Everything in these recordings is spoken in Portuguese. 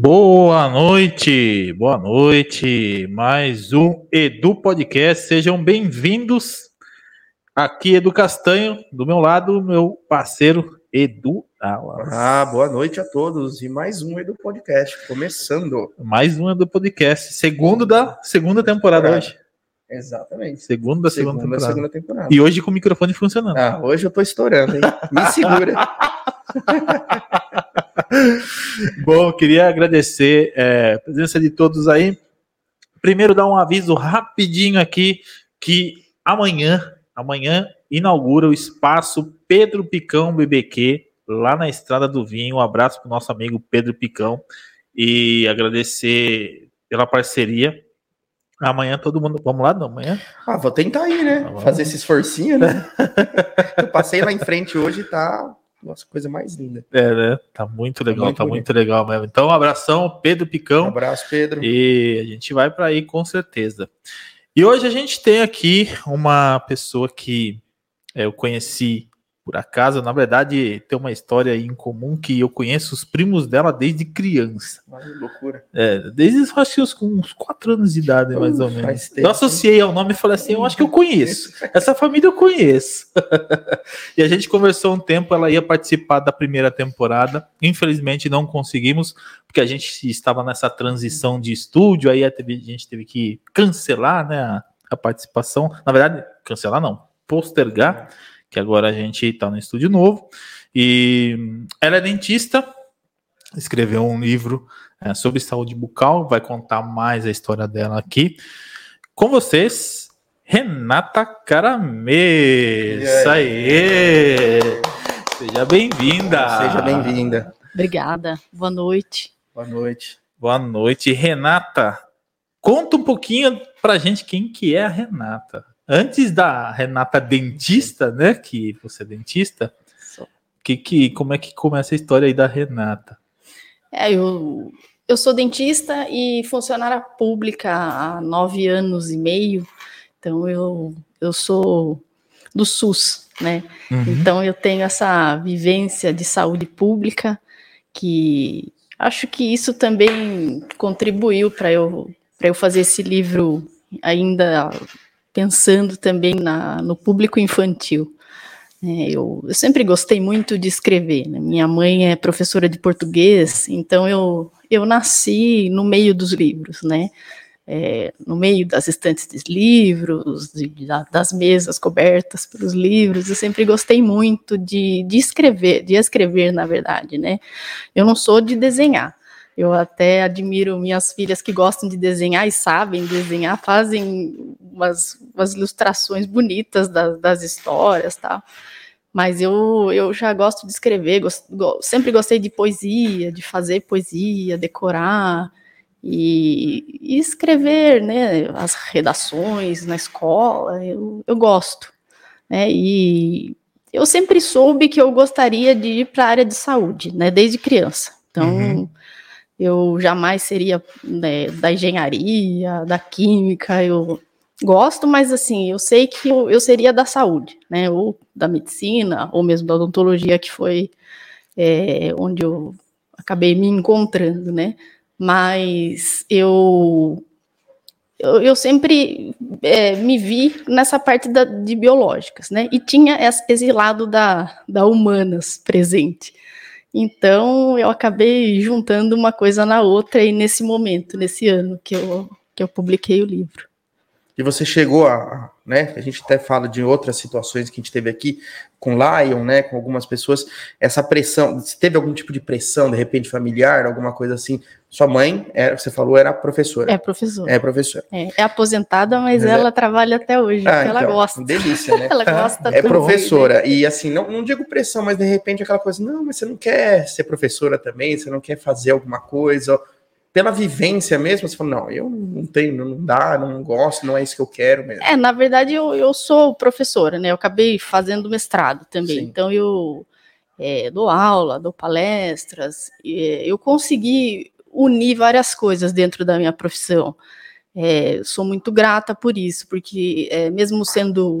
Boa noite, boa noite. Mais um Edu Podcast. Sejam bem-vindos. Aqui Edu Castanho, do meu lado, meu parceiro Edu Alas. Ah, boa noite a todos e mais um Edu Podcast começando. Mais um Edu Podcast, segundo da segunda temporada hoje. Exatamente. Segundo da segunda, segunda, temporada. segunda temporada. E hoje com o microfone funcionando. Ah, hoje eu tô estourando, hein? Me segura. Bom, queria agradecer é, a presença de todos aí. Primeiro, dar um aviso rapidinho aqui que amanhã, amanhã inaugura o espaço Pedro Picão BBQ lá na Estrada do Vinho. Um abraço para o nosso amigo Pedro Picão e agradecer pela parceria. Amanhã todo mundo. Vamos lá, não? Amanhã? Ah, vou tentar ir, né? Fazer esse esforcinho, né? Eu passei lá em frente hoje e tá nossa, coisa mais linda. É, né? Tá muito legal, tá muito, tá muito legal mesmo. Então, um abração, Pedro Picão. Um abraço, Pedro. E a gente vai para aí com certeza. E hoje a gente tem aqui uma pessoa que é, eu conheci por acaso, na verdade, tem uma história em comum que eu conheço os primos dela desde criança. Ai, loucura. É, desde acho que com uns quatro anos de idade, mais ou menos. Tempo. Eu associei ao nome e falei assim: eu acho que eu conheço. Essa família eu conheço. e a gente conversou um tempo, ela ia participar da primeira temporada. Infelizmente não conseguimos, porque a gente estava nessa transição de estúdio, aí a gente teve que cancelar né, a, a participação. Na verdade, cancelar não, postergar que agora a gente está no estúdio novo. E ela é dentista, escreveu um livro é, sobre saúde bucal, vai contar mais a história dela aqui. Com vocês, Renata Caramê. Isso aí! Seja bem-vinda! Seja bem-vinda. Obrigada. Boa noite. Boa noite. Boa noite. Renata, conta um pouquinho pra gente quem que é a Renata antes da Renata dentista, né? Que você é dentista. Que, que, como é que começa a história aí da Renata? É, eu, eu sou dentista e funcionária pública há nove anos e meio. Então eu, eu sou do SUS, né? Uhum. Então eu tenho essa vivência de saúde pública que acho que isso também contribuiu para eu para eu fazer esse livro ainda pensando também na, no público infantil. É, eu, eu, sempre gostei muito de escrever. Né? Minha mãe é professora de português, então eu, eu nasci no meio dos livros, né? É, no meio das estantes de livros, de, das mesas cobertas pelos livros. Eu sempre gostei muito de, de escrever, de escrever, na verdade, né? Eu não sou de desenhar, eu até admiro minhas filhas que gostam de desenhar e sabem desenhar, fazem umas, umas ilustrações bonitas das, das histórias, tal. Mas eu, eu já gosto de escrever, gost, go, sempre gostei de poesia, de fazer poesia, decorar e, e, escrever, né, as redações na escola, eu, eu gosto, né, e eu sempre soube que eu gostaria de ir para a área de saúde, né, desde criança. Então, uhum eu jamais seria né, da engenharia, da química, eu gosto, mas assim, eu sei que eu, eu, seria da saúde, né, ou da medicina, ou mesmo da odontologia, que foi é, onde eu acabei me encontrando, né, mas eu eu, eu sempre é, me vi nessa parte da, de biológicas, né, e tinha esse lado da, da humanas presente, então eu acabei juntando uma coisa na outra aí nesse momento, nesse ano que eu, que eu publiquei o livro. E você chegou a, né? A gente até fala de outras situações que a gente teve aqui com Lion, né? Com algumas pessoas, essa pressão, se teve algum tipo de pressão, de repente familiar, alguma coisa assim. Sua mãe, era, você falou, era professora. É professora. É professora. É, é aposentada, mas, mas ela é... trabalha até hoje, ah, ela então, gosta. Delícia, né? ela gosta. É professora. E assim, não, não digo pressão, mas de repente aquela coisa, não, mas você não quer ser professora também, você não quer fazer alguma coisa, pela vivência mesmo, você fala, não, eu não tenho, não dá, não gosto, não é isso que eu quero mesmo. É, na verdade, eu, eu sou professora, né? Eu acabei fazendo mestrado também. Sim. Então eu é, dou aula, dou palestras, eu consegui unir várias coisas dentro da minha profissão. É, sou muito grata por isso, porque é, mesmo sendo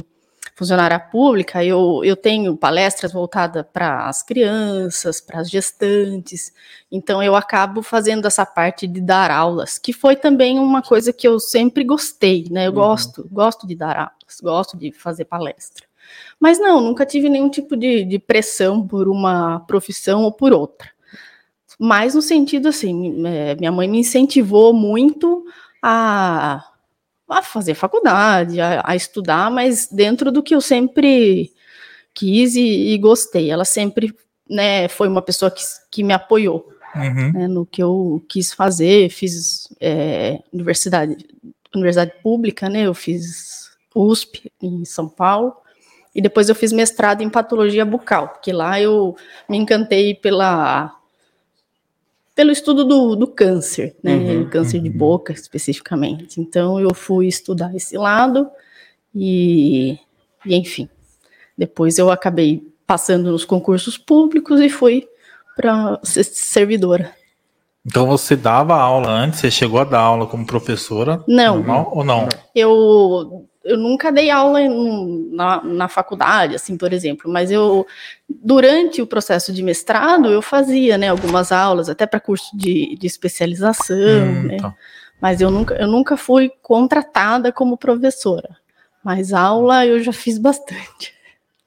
funcionária pública, eu, eu tenho palestras voltadas para as crianças, para as gestantes, então eu acabo fazendo essa parte de dar aulas, que foi também uma coisa que eu sempre gostei, né? Eu uhum. gosto, gosto de dar aulas, gosto de fazer palestra. Mas não, nunca tive nenhum tipo de, de pressão por uma profissão ou por outra. Mas no sentido assim, é, minha mãe me incentivou muito a, a fazer faculdade, a, a, estudar, mas dentro do que eu sempre quis e, e gostei. Ela sempre né, foi uma pessoa que, que me apoiou uhum. né, no que eu quis fazer. Fiz é, universidade, universidade pública, né? Eu fiz USP em São Paulo. E depois eu fiz mestrado em patologia bucal, porque lá eu me encantei pela pelo estudo do, do câncer, né? Uhum, câncer uhum. de boca especificamente. Então eu fui estudar esse lado e, e enfim. Depois eu acabei passando nos concursos públicos e fui para ser servidora. Então você dava aula antes, você chegou a dar aula como professora? Não. Normal, ou não? Eu eu nunca dei aula em, na, na faculdade, assim, por exemplo, mas eu, durante o processo de mestrado, eu fazia, né, algumas aulas, até para curso de, de especialização, hum, né, tá. mas eu nunca, eu nunca fui contratada como professora, mas aula eu já fiz bastante.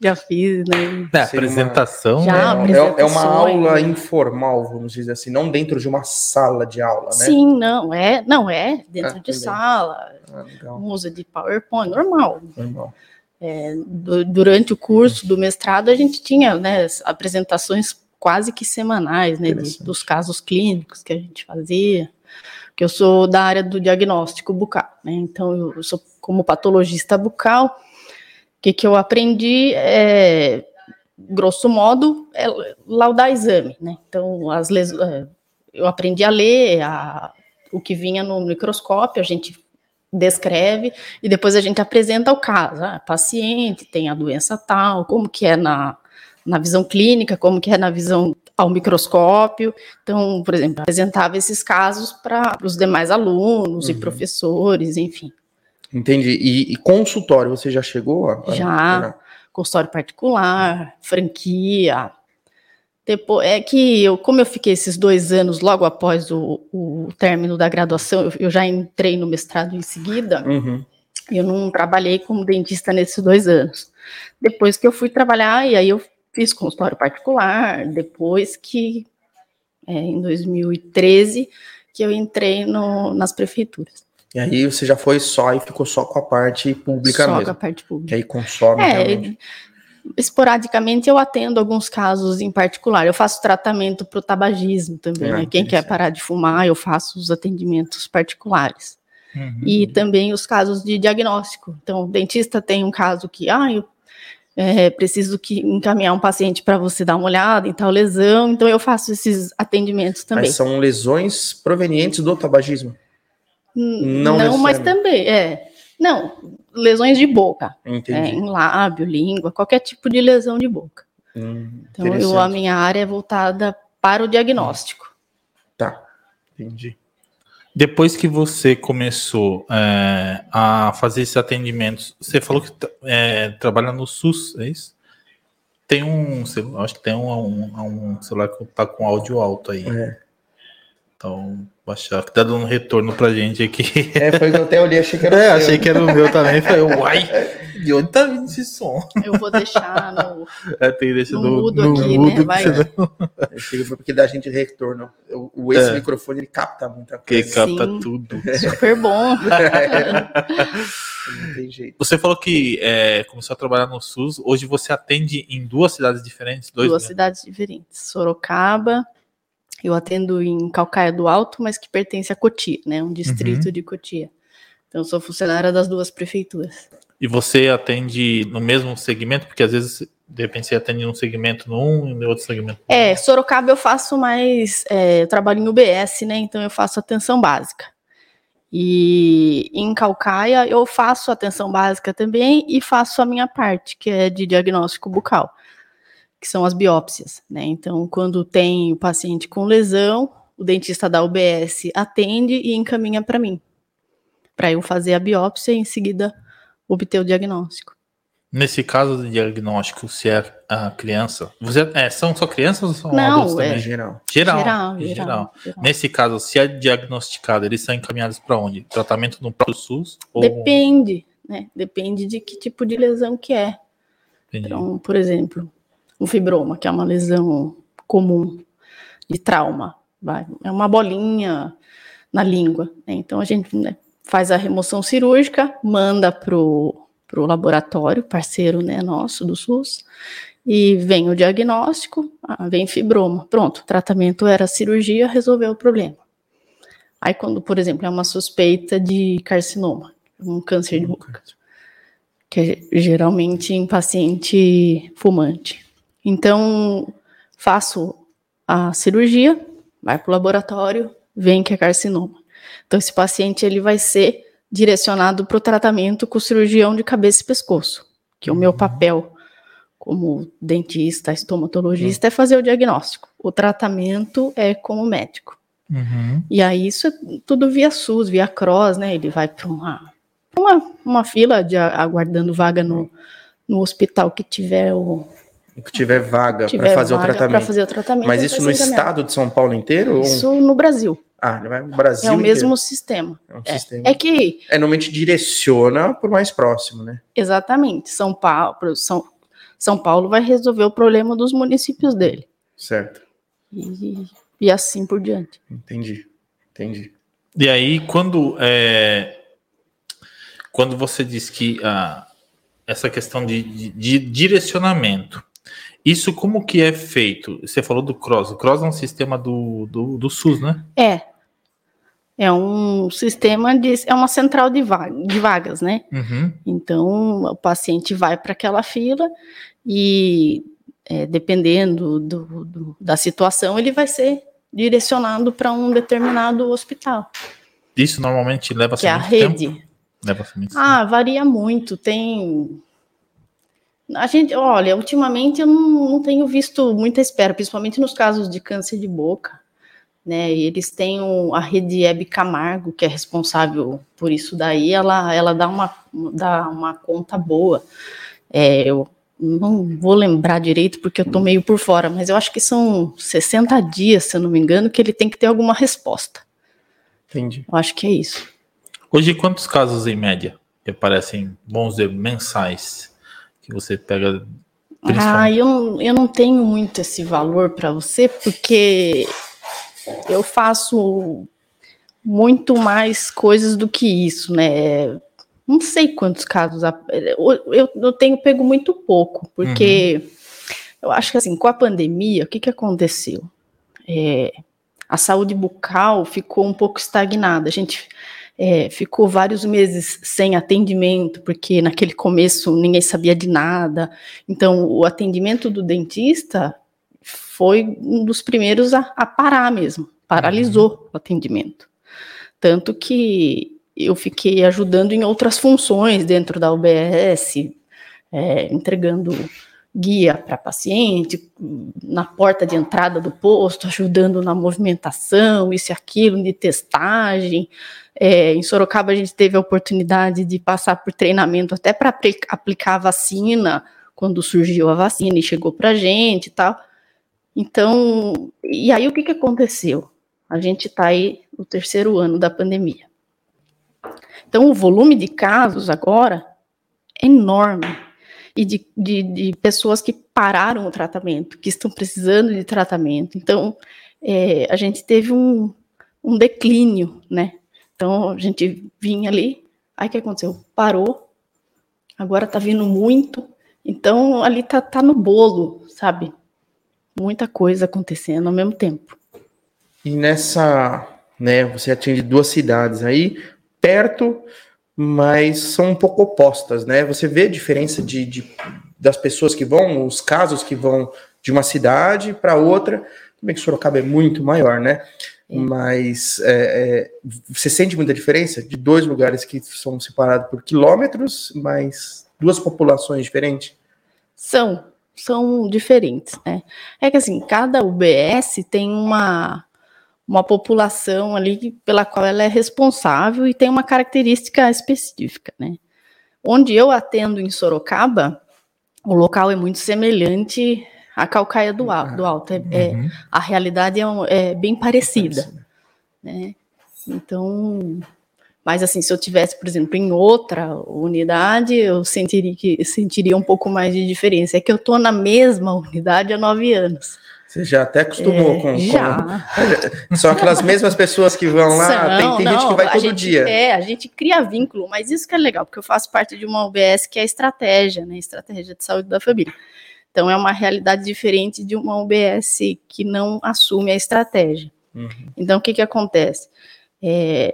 Já fiz, né? É, apresentação. Já, né? é, é uma aula informal, vamos dizer assim, não dentro de uma sala de aula, né? Sim, não, é, não é dentro de também. sala, ah, usa de PowerPoint, normal. Normal. É, do, durante o curso do mestrado, a gente tinha né, apresentações quase que semanais, né, de, dos casos clínicos que a gente fazia, que eu sou da área do diagnóstico bucal, né, então eu sou como patologista bucal, que, que eu aprendi é, grosso modo, é laudar exame, né? Então, as les... É, eu aprendi a ler a... o que vinha no microscópio, a gente descreve e depois a gente apresenta o caso. Ah, paciente tem a doença tal, como que é na, na visão clínica, como que é na visão ao microscópio. Então, por exemplo, apresentava esses casos para os demais alunos uhum. e professores, enfim. Entendi. E, e, consultório, você já chegou? A, já. Consultório particular, franquia. Depois, é que eu, como eu fiquei esses dois anos logo após o, o término da graduação, eu, eu, já entrei no mestrado em seguida. Uhum. Eu não trabalhei como dentista nesses dois anos. Depois que eu fui trabalhar, e aí eu fiz consultório particular, depois que, é, em 2013, que eu entrei no, nas prefeituras. E aí você já foi só e ficou só com a parte pública só mesmo. Só com a parte pública. Que aí consome é, realmente. Esporadicamente eu atendo alguns casos em particular. Eu faço tratamento para o tabagismo também. Ah, né? Quem quer parar de fumar, eu faço os atendimentos particulares. Uhum. E também os casos de diagnóstico. Então, o dentista tem um caso que, ah, eu é, preciso que encaminhar um paciente para você dar uma olhada em tal lesão, então eu faço esses atendimentos também. Mas são lesões provenientes do tabagismo? Não, não mas também, é. Não, lesões de boca. Entendi. É, em lábio, língua, qualquer tipo de lesão de boca. Hum, então, eu, a minha área é voltada para o diagnóstico. Tá, entendi. Depois que você começou é, a fazer esses atendimentos, você falou que é, trabalha no SUS, é isso? Tem um, acho que tem um, um, um celular que tá com áudio alto aí. É. Então, baixar, que tá dando um retorno pra gente aqui. É, foi que eu até olhei, achei que era é, o meu. achei que era o meu também. Falei, uai, de onde tá vindo esse som? Eu vou deixar no. É, tem que deixar no, no mudo aqui, no né? Vai. Chega porque dá a gente retorno. O, esse é. microfone ele capta muita coisa. Que capta Sim, tudo. Super bom. Não tem jeito. Você falou que é, começou a trabalhar no SUS. Hoje você atende em duas cidades diferentes? Dois duas cidades diferentes. Sorocaba eu atendo em Calcaia do Alto, mas que pertence a Cotia, né? Um distrito uhum. de Cotia. Então, eu sou funcionária das duas prefeituras. E você atende no mesmo segmento? Porque às vezes, de repente, você atende num segmento num e no outro segmento. É, Sorocaba eu faço mais. É, eu trabalho em UBS, né? Então, eu faço atenção básica. E em Calcaia eu faço atenção básica também e faço a minha parte, que é de diagnóstico bucal que são as biópsias, né? Então, quando tem o paciente com lesão, o dentista da UBS atende e encaminha para mim, para eu fazer a biópsia e em seguida obter o diagnóstico. Nesse caso de diagnóstico, se é a criança. Você, é, são só crianças ou são Não, adultos é também? Geral. Geral. Geral, em geral, geral. geral. Nesse caso, se é diagnosticado, eles são encaminhados para onde? Tratamento no próprio SUS? Ou... Depende, né? Depende de que tipo de lesão que é. Entendi. Então, por exemplo, um fibroma, que é uma lesão comum de trauma, vai, é uma bolinha na língua. né? Então a gente né, faz a remoção cirúrgica, manda pro pro laboratório, parceiro né, nosso do SUS, e vem o diagnóstico, ah, vem fibroma. Pronto, o tratamento era cirurgia, resolveu o problema. Aí quando, por exemplo, é uma suspeita de carcinoma, um câncer de boca, que é geralmente em paciente fumante. Então, faço a cirurgia, vai para o laboratório, vem que é carcinoma. Então, esse paciente ele vai ser direcionado para o tratamento com o cirurgião de cabeça e pescoço, que o meu papel como dentista, estomatologista, é fazer o diagnóstico. O tratamento é com o médico. Uhum. E aí isso é tudo via SUS, via CROSS, né? Ele vai para uma, uma, uma fila de aguardando vaga no, no hospital que tiver o Que tiver vaga para fazer o vaga pra tratamento. fazer o tratamento. Mas isso no estado de São Paulo inteiro? ou- Isso no Brasil. Ah, ele vai no Brasil. É o mesmo inteiro. sistema. É um É, sistema. é que É, normalmente direciona por mais próximo, né? Exatamente. São Paulo, São, São Paulo vai resolver o problema dos municípios dele. Certo. E, e assim por diante. Entendi. Entendi. E aí, quando é, quando você diz que ah, essa questão de, de- de direcionamento, isso como que é feito? Você falou do CROSS. O CROSS é um sistema do, do, do SUS, né? É. É um sistema de. É uma central de, va- de vagas, né? Uhum. Então, o paciente vai para aquela fila e, é, dependendo do- do- da situação, ele vai ser direcionado para um determinado hospital, Isso normalmente leva que é a muito tempo? rede. Leva muito Ah, varia muito. Tem. A gente, olha, ultimamente eu não, não tenho visto muita espera, principalmente nos casos de câncer de boca. Né, e eles têm o- a rede Hebe Camargo, que é responsável por isso daí, ela, ela dá, uma, dá uma conta boa. É, eu não vou lembrar direito porque eu tô meio por fora, mas eu acho que são 60 dias, se eu não me engano, que ele tem que ter alguma resposta. Entendi. Eu acho que é isso. Hoje, quantos casos em média que aparecem, dizer, mensais, você pega? Ah, eu, não- eu não tenho muito esse valor para você, porque eu faço muito mais coisas do que isso, né? Não sei quantos casos. Eu, eu, tenho pego muito pouco, porque eu acho que assim, com a pandemia, o que, que aconteceu? É, a saúde bucal ficou um pouco estagnada. A gente é, ficou vários meses sem atendimento, porque naquele começo ninguém sabia de nada. Então, o atendimento do dentista foi um dos primeiros a, a parar mesmo, paralisou o atendimento. Tanto que eu fiquei ajudando em outras funções dentro da UBS, é, entregando guia para paciente, na porta de entrada do posto, ajudando na movimentação, isso e aquilo, de testagem. É, em Sorocaba, a gente teve a oportunidade de passar por treinamento até para aplicar a vacina, quando surgiu a vacina e chegou para a gente e tal. Então, e aí o que, que aconteceu? A gente está aí no terceiro ano da pandemia. Então, o volume de casos agora é enorme. E de, de, de pessoas que pararam o tratamento, que estão precisando de tratamento. Então, é, a gente teve um, um declínio, né? Então, a gente vinha ali, aí o que aconteceu? Parou, agora tá vindo muito, então ali tá, tá no bolo, sabe? Muita coisa acontecendo ao mesmo tempo. E nessa, né, você atinge duas cidades aí, perto, mas são um pouco opostas, né? Você vê a diferença de, de- das pessoas que vão, os casos que vão de uma cidade para outra. Também que Sorocaba é muito maior, né? Mas é, é, você sente muita diferença de dois lugares que são separados por quilômetros, mas duas populações diferentes? São, são diferentes, né? É que assim, cada UBS tem uma, uma população ali pela qual ela é responsável e tem uma característica específica, né? Onde eu atendo em Sorocaba, o local é muito semelhante à calcaia do, alto. Do alto. É, é uhum. a realidade é, é bem parecida. Né? Então, mas assim, se eu tivesse, por exemplo, em outra unidade, eu sentiria que sentiria um pouco mais de diferença. É que eu estou na mesma unidade há nove anos. Você já até acostumou é, com, já. com. São aquelas mesmas pessoas que vão lá. São, tem, tem não, gente que vai todo gente, dia. É, a gente cria vínculo, mas isso que é legal, porque eu faço parte de uma UBS que é estratégia, né? Estratégia de saúde da família. Então é uma realidade diferente de uma UBS que não assume a estratégia. Uhum. Então o que, que acontece? É,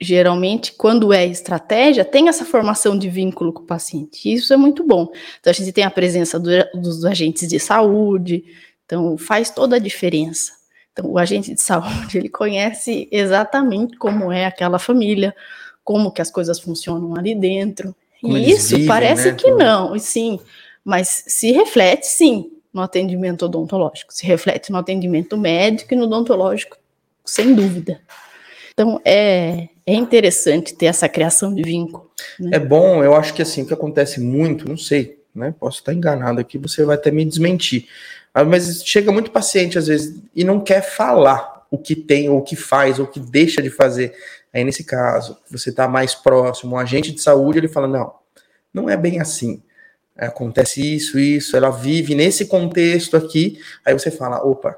geralmente, quando é estratégia, tem essa formação de vínculo com o paciente. Isso é muito bom. Então, a gente tem a presença do, dos agentes de saúde, então, faz toda a diferença. Então, o agente de saúde, ele conhece exatamente como é aquela família, como que as coisas funcionam ali dentro. Como e isso vivem, parece né? que não, sim, mas se reflete, sim, no atendimento odontológico, se reflete no atendimento médico e no odontológico, sem dúvida. Então, é, é interessante ter essa criação de vínculo. Né? É bom, eu acho que assim, o que acontece muito, não sei, né? Posso estar enganado aqui, você vai até me desmentir. Ah, mas chega muito paciente às vezes e não quer falar o que tem, ou o que faz, ou o que deixa de fazer. Aí nesse caso, você está mais próximo, um agente de saúde, ele fala: não, não é bem assim. Acontece isso, isso, ela vive nesse contexto aqui. Aí você fala: opa,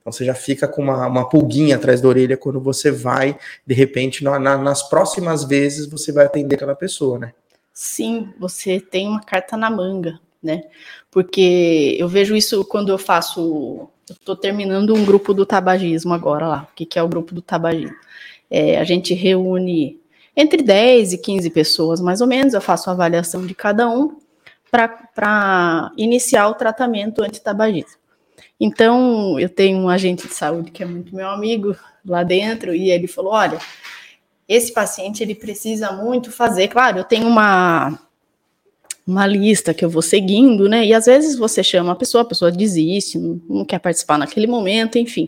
então você já fica com uma, uma pulguinha atrás da orelha quando você vai, de repente, na, na, nas próximas vezes você vai atender aquela pessoa, né? Sim, você tem uma carta na manga né? Porque eu vejo isso quando eu faço. Estou terminando um grupo do tabagismo agora lá. O que, que é o grupo do tabagismo? É, a gente reúne entre 10 e 15 pessoas, mais ou menos. Eu faço a avaliação de cada um para iniciar o tratamento antitabagismo. Então, eu tenho um agente de saúde que é muito meu amigo lá dentro, e ele falou: olha, esse paciente ele precisa muito fazer. Claro, eu tenho uma uma lista que eu vou seguindo, né? E às vezes você chama a pessoa, a pessoa desiste, não, não, quer participar naquele momento, enfim.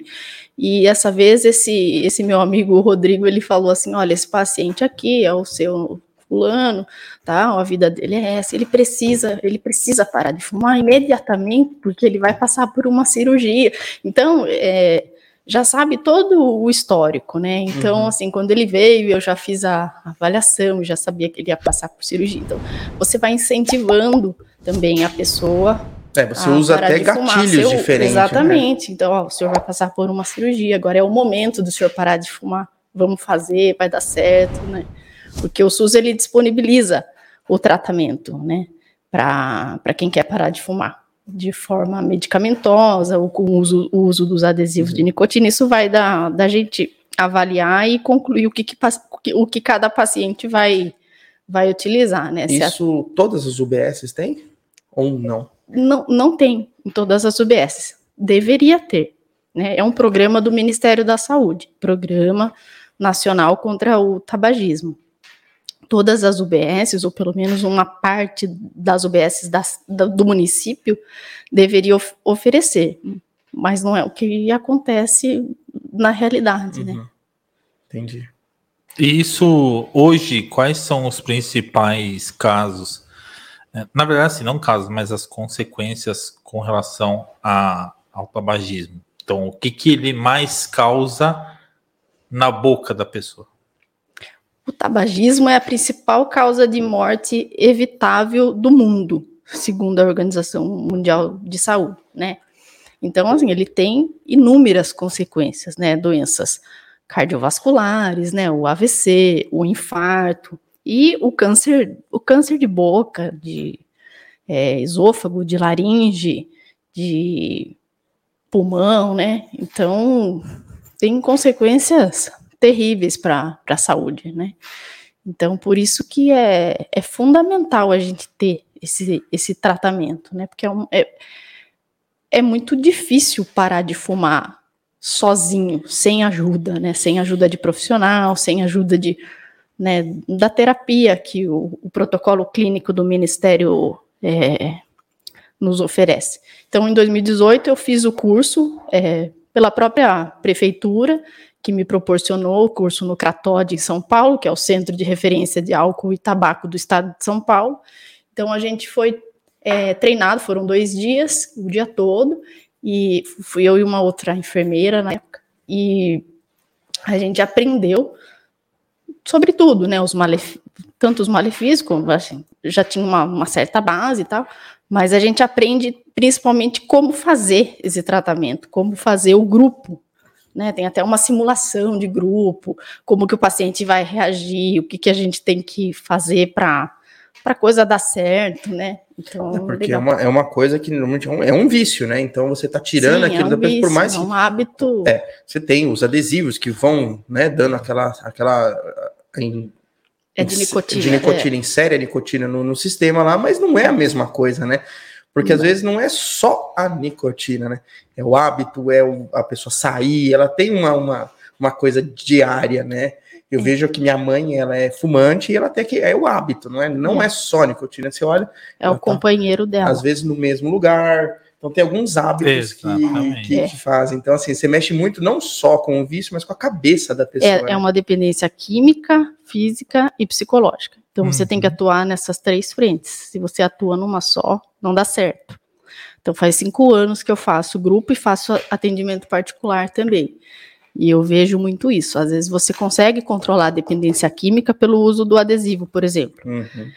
E essa vez esse esse meu amigo Rodrigo, ele falou assim: "Olha, esse paciente aqui é o seu fulano, tá? A vida dele é essa, ele precisa, ele precisa parar de fumar imediatamente porque ele vai passar por uma cirurgia". Então, é, já sabe todo o histórico, né? Então, uhum. assim, quando ele veio, eu já fiz a avaliação, já sabia que ele ia passar por cirurgia. Então, você vai incentivando também a pessoa. É, você usa até gatilhos Seu, diferentes. Né? Exatamente. Né? Então, ó, o senhor vai passar por uma cirurgia, agora é o momento do senhor parar de fumar. Vamos fazer, vai dar certo, né? Porque o SUS ele disponibiliza o tratamento, né? Para quem quer parar de fumar de forma medicamentosa ou com o uso, o uso dos adesivos uhum. de nicotina, isso vai da, da gente avaliar e concluir o que, que, o que cada paciente vai, vai utilizar, né? Isso a... todas as UBSs têm ou não? Não, não tem em todas as UBSs. Deveria ter. Né? É um programa do Ministério da Saúde, Programa Nacional contra o Tabagismo todas as UBSs, ou pelo menos uma parte das UBSs das, do município, deveria of oferecer. Mas não é o que acontece na realidade, né? uhum. né? Entendi. E isso, hoje, quais são os principais casos? É, na verdade, assim, não casos, mas as consequências com relação a, ao tabagismo. Então, o que, que ele mais causa na boca da pessoa? O tabagismo é a principal causa de morte evitável do mundo, segundo a Organização Mundial de Saúde, né? Então, assim, ele tem inúmeras consequências, né? Doenças cardiovasculares, né? O AVC, o infarto e o câncer, o câncer de boca, de é, esôfago, de laringe, de pulmão, né? Então, tem consequências terríveis para a saúde, né? Então, por isso que é, é fundamental a gente ter esse, esse tratamento, né? Porque é, um, é, é muito difícil parar de fumar sozinho, sem ajuda, né? Sem ajuda de profissional, sem ajuda de, né, da terapia que o, o protocolo clínico do Ministério é, nos oferece. Então, em 2018, eu fiz o curso é, pela própria prefeitura que me proporcionou o curso no CRATOD em São Paulo, que é o Centro de Referência de Álcool e Tabaco do Estado de São Paulo. Então, a gente foi é, treinado, foram dois dias, o dia todo, e fui eu e uma outra enfermeira na época, e a gente aprendeu sobre tudo, né? Os. Tanto os malefícios, como assim, já tinha uma, uma certa base e tal, mas a gente aprende principalmente como fazer esse tratamento, como fazer o grupo, né? Tem até uma simulação de grupo, como que o paciente vai reagir, o que, que a gente tem que fazer para a coisa dar certo, né? Então, é porque é uma, é uma coisa que normalmente é um, é um vício, né? Então você está tirando Sim, aquilo é um da pessoa por mais. É um hábito. É, você tem os adesivos que vão, né, dando aquela. aquela em, é de nicotina. De nicotina, é. insere a nicotina no, no sistema lá, mas não é a mesma coisa, né? Porque às vezes não é só a nicotina, né? É o hábito, é o, a pessoa sair, ela tem uma, uma, uma coisa diária, né? Eu é. vejo que minha mãe, ela é fumante e ela até que é o hábito, não é? Não é, é só nicotina, você olha. É o tá, companheiro dela. Às vezes no mesmo lugar. Então tem alguns hábitos que, que, é. que, fazem. Então, assim, você mexe muito não só com o vício, mas com a cabeça da pessoa. É, né? é uma dependência química, física e psicológica. Então, uhum. você tem que uhum. atuar nessas três frentes. Se você atua numa só, não dá certo. Então, faz cinco anos que eu faço grupo e faço atendimento particular também. E eu vejo muito isso. Às vezes você consegue controlar a dependência química pelo uso do adesivo, por exemplo. Uhum.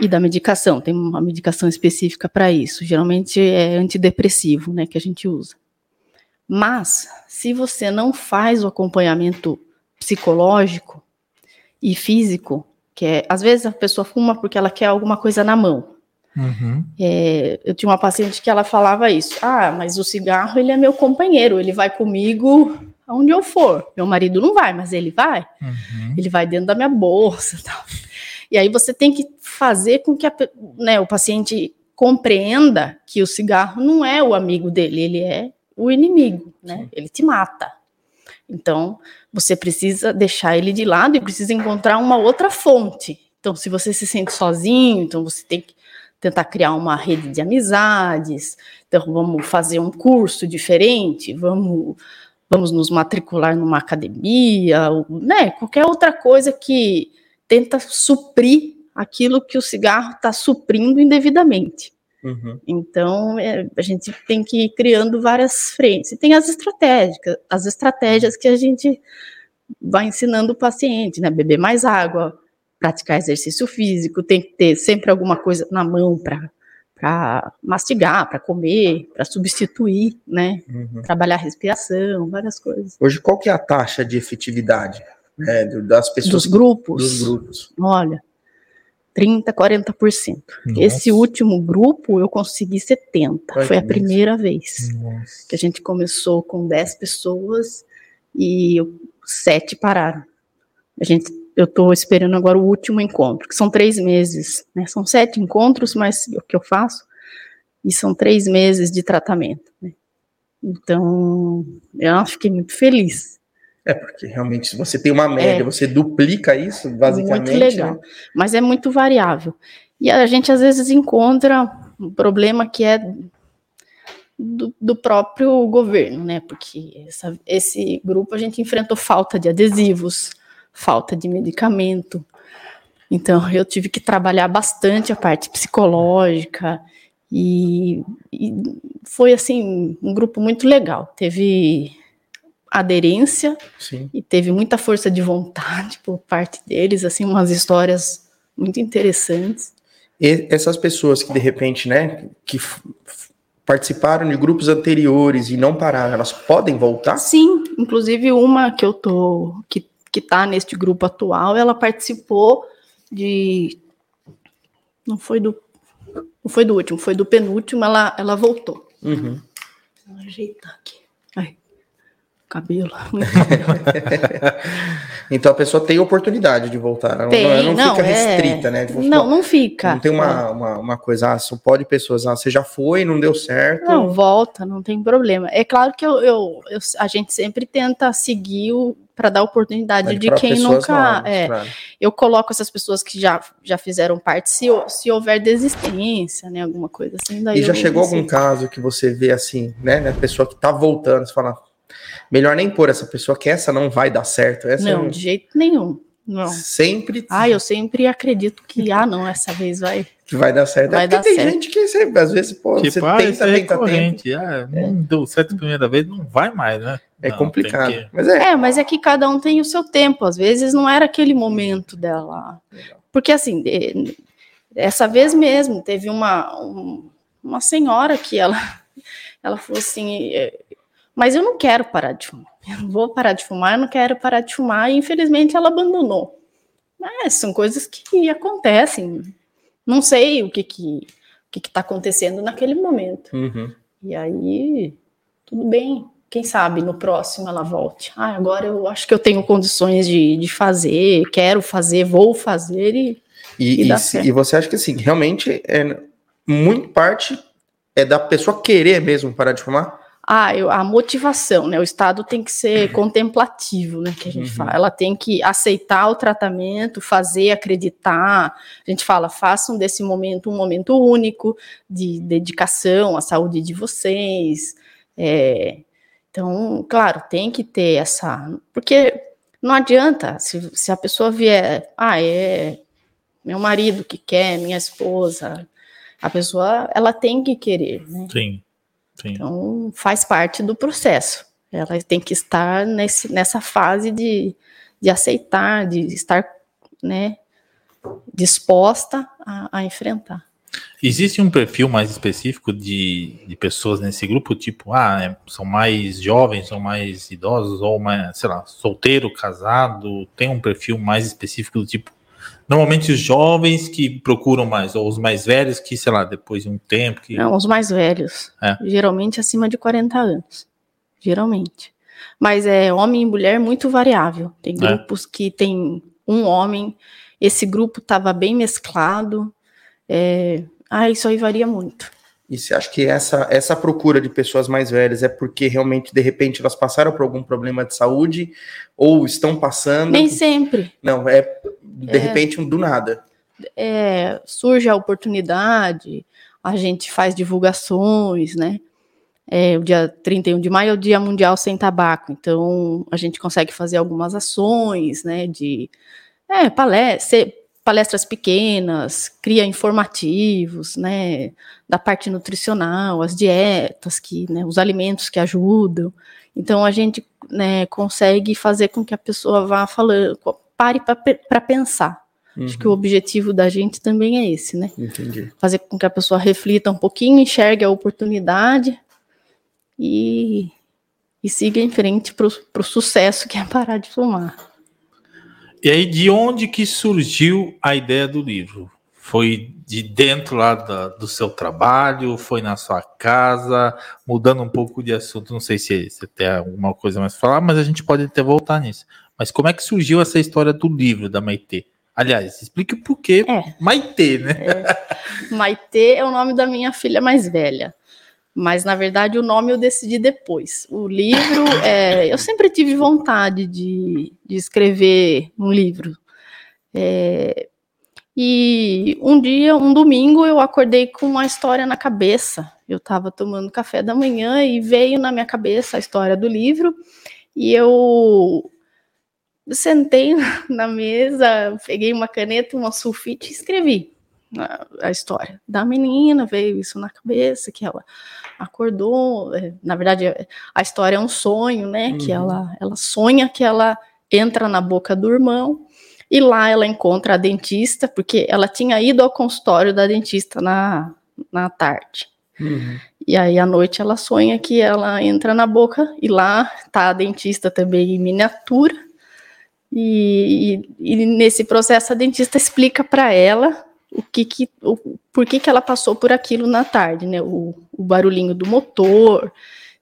E da medicação. Tem uma medicação específica para isso. Geralmente é antidepressivo, né, que a gente usa. Mas, se você não faz o acompanhamento psicológico e físico, que é, às vezes a pessoa fuma porque ela quer alguma coisa na mão. Uhum. É, eu tinha uma paciente que ela falava isso. Ah, mas o cigarro ele é meu companheiro, ele vai comigo aonde eu for. Meu marido não vai, mas ele vai. Uhum. Ele vai dentro da minha bolsa, tal. E aí você tem que fazer com que a, né, o paciente compreenda que o cigarro não é o amigo dele, ele é o inimigo, né? Ele te mata. Então, você precisa deixar ele de lado e precisa encontrar uma outra fonte. Então, se você se sente sozinho, então você tem que tentar criar uma rede de amizades. Então, vamos fazer um curso diferente, vamos vamos nos matricular numa academia, né? Qualquer outra coisa que tenta suprir aquilo que o cigarro está suprindo indevidamente. Uhum. Então, é, a gente tem que ir criando várias frentes. E tem as estratégias, as estratégias que a gente vai ensinando o paciente, né? Beber mais água, praticar exercício físico, tem que ter sempre alguma coisa na mão para para mastigar, para comer, para substituir, né? Uhum. Trabalhar a respiração, várias coisas. Hoje, qual que é a taxa de efetividade né, das pessoas? Dos grupos? Dos grupos. Olha, 30%, 40%. Nossa. Esse último grupo eu consegui 70%. Ai, Foi a primeira vez Nossa. que a gente começou com 10 pessoas e 7 pararam. A gente, eu estou esperando agora o último encontro, que são três meses. Né? São sete encontros, mas o que eu faço, e são três meses de tratamento. Né? Então, eu fiquei muito feliz. É, porque realmente, se você tem uma média, é, você duplica isso, basicamente. Muito legal, né? mas é muito variável. E a gente, às vezes, encontra um problema que é do, do próprio governo, né? Porque essa, esse grupo a gente enfrentou falta de adesivos, falta de medicamento. Então, eu tive que trabalhar bastante a parte psicológica. E, e foi, assim, um grupo muito legal. Teve aderência Sim. e teve muita força de vontade por parte deles, assim, umas histórias muito interessantes. E essas pessoas que de repente, né, que participaram de grupos anteriores e não pararam, elas podem voltar? Sim, inclusive uma que eu tô que que tá neste grupo atual, ela participou de não foi do não foi do último, foi do penúltimo, ela ela voltou. Uhum. Vou ajeitar aqui cabelo. então a pessoa tem oportunidade de voltar. Tem, não, não, fica é... restrita, né? Tipo, não, não fica. Não tem uma, uma, uma, coisa, ah, só pode pessoas, ah, você já foi, não deu certo. Não, volta, não tem problema. É claro que eu, eu, eu a gente sempre tenta seguir o para dar oportunidade de quem nunca. Novas, é, claro. Eu coloco essas pessoas que já, já fizeram parte, se, se houver desistência, né? Alguma coisa assim. e já chegou algum caso que você vê assim, né? A pessoa que tá voltando, você fala, melhor nem pôr essa pessoa que essa não vai dar certo. Essa não, de jeito nenhum. Não. Sempre. Ah, eu sempre acredito que, ah, não, essa vez vai, que vai dar certo. Vai é dar tem certo. gente que você, às vezes, pô, Tipo, você ah, tenta, é tenta, tenta. Ah, não deu certo a primeira vez, não vai mais, né? É Não, complicado. que- Mas é. É, mas é que cada um tem o seu tempo. Às vezes não era aquele momento dela. Porque assim, essa vez mesmo, teve uma, um- uma senhora que ela, ela falou assim, é, mas eu não quero parar de fumar. Eu não vou parar de fumar, eu não quero parar de fumar. E infelizmente ela abandonou. Mas são coisas que acontecem. Não sei o que que o que está acontecendo naquele momento. Uhum. E aí, tudo bem. Quem sabe no próximo ela volte. Ah, agora eu acho que eu tenho condições de, de fazer, quero fazer, vou fazer e E, E e, e você acha que assim, realmente é muito parte é da pessoa querer mesmo parar de fumar? Ah, eu- a motivação, né? O Estado tem que ser contemplativo, né? Que a gente Uhum. fala. Ela tem que aceitar o tratamento, fazer, acreditar. A gente fala, façam desse momento um momento único de dedicação à saúde de vocês. É, então, claro, tem que ter essa. Porque não adianta, se, se a pessoa vier, ah, é meu marido que quer, minha esposa. A pessoa, ela tem que querer, né? Sim, sim. Então, faz parte do processo. Ela tem que estar nesse, nessa fase de, de aceitar, de estar né, disposta a, a enfrentar. Existe um perfil mais específico de, de pessoas nesse grupo, tipo, ah, é, são mais jovens, são mais idosos, ou mais, sei lá, solteiro, casado, tem um perfil mais específico do tipo. Normalmente os jovens que procuram mais, ou os mais velhos que, sei lá, depois de um tempo que. Não, os mais velhos, É. geralmente acima de 40 anos. Geralmente. Mas é homem e mulher muito variável. Tem É. grupos que tem um homem, esse grupo estava bem mesclado. É, ah, isso aí varia muito. E você acha que essa, essa procura de pessoas mais velhas é porque realmente, de repente, elas passaram por algum problema de saúde ou estão passando? Nem sempre. Não, é de repente um do nada. é, surge a oportunidade, a gente faz divulgações, né? É, o dia 31 de maio é o Dia Mundial Sem Tabaco, então a gente consegue fazer algumas ações, né? De é, palestras, palestras pequenas, cria informativos, né? Da parte nutricional, as dietas, que, né, os alimentos que ajudam. Então a gente né, consegue fazer com que a pessoa vá falando, pare para pensar. Acho que o objetivo da gente também é esse, né? Entendi. Fazer com que a pessoa reflita um pouquinho, enxergue a oportunidade e, e siga em frente para o sucesso que é parar de fumar. E aí, de onde que surgiu a ideia do livro? Foi de dentro lá da- do seu trabalho? Foi na sua casa? Mudando um pouco de assunto, não sei se você tem alguma coisa mais pra falar, mas a gente pode até voltar nisso. Mas como é que surgiu essa história do livro da Maitê? Aliás, explique o porquê É. Maitê, né? Maitê é o nome da minha filha mais velha. Mas, na verdade, o nome eu decidi depois. O livro, é, eu sempre tive vontade de, de escrever um livro. É, e um dia, um domingo, eu acordei com uma história na cabeça. Eu estava tomando café da manhã e veio na minha cabeça a história do livro. E eu sentei na mesa, peguei uma caneta, uma sulfite e escrevi a, história da menina, veio isso na cabeça, que ela acordou, é, na verdade a história é um sonho, né, que Uhum. ela, ela sonha que ela entra na boca do irmão, e lá ela encontra a dentista, porque ela tinha ido ao consultório da dentista na, na tarde, Uhum. e aí à noite ela sonha que ela entra na boca e lá tá a dentista também em miniatura. E, e- e nesse processo a dentista explica para ela o que que o, por que que ela passou por aquilo na tarde, né? O, o barulhinho do motor,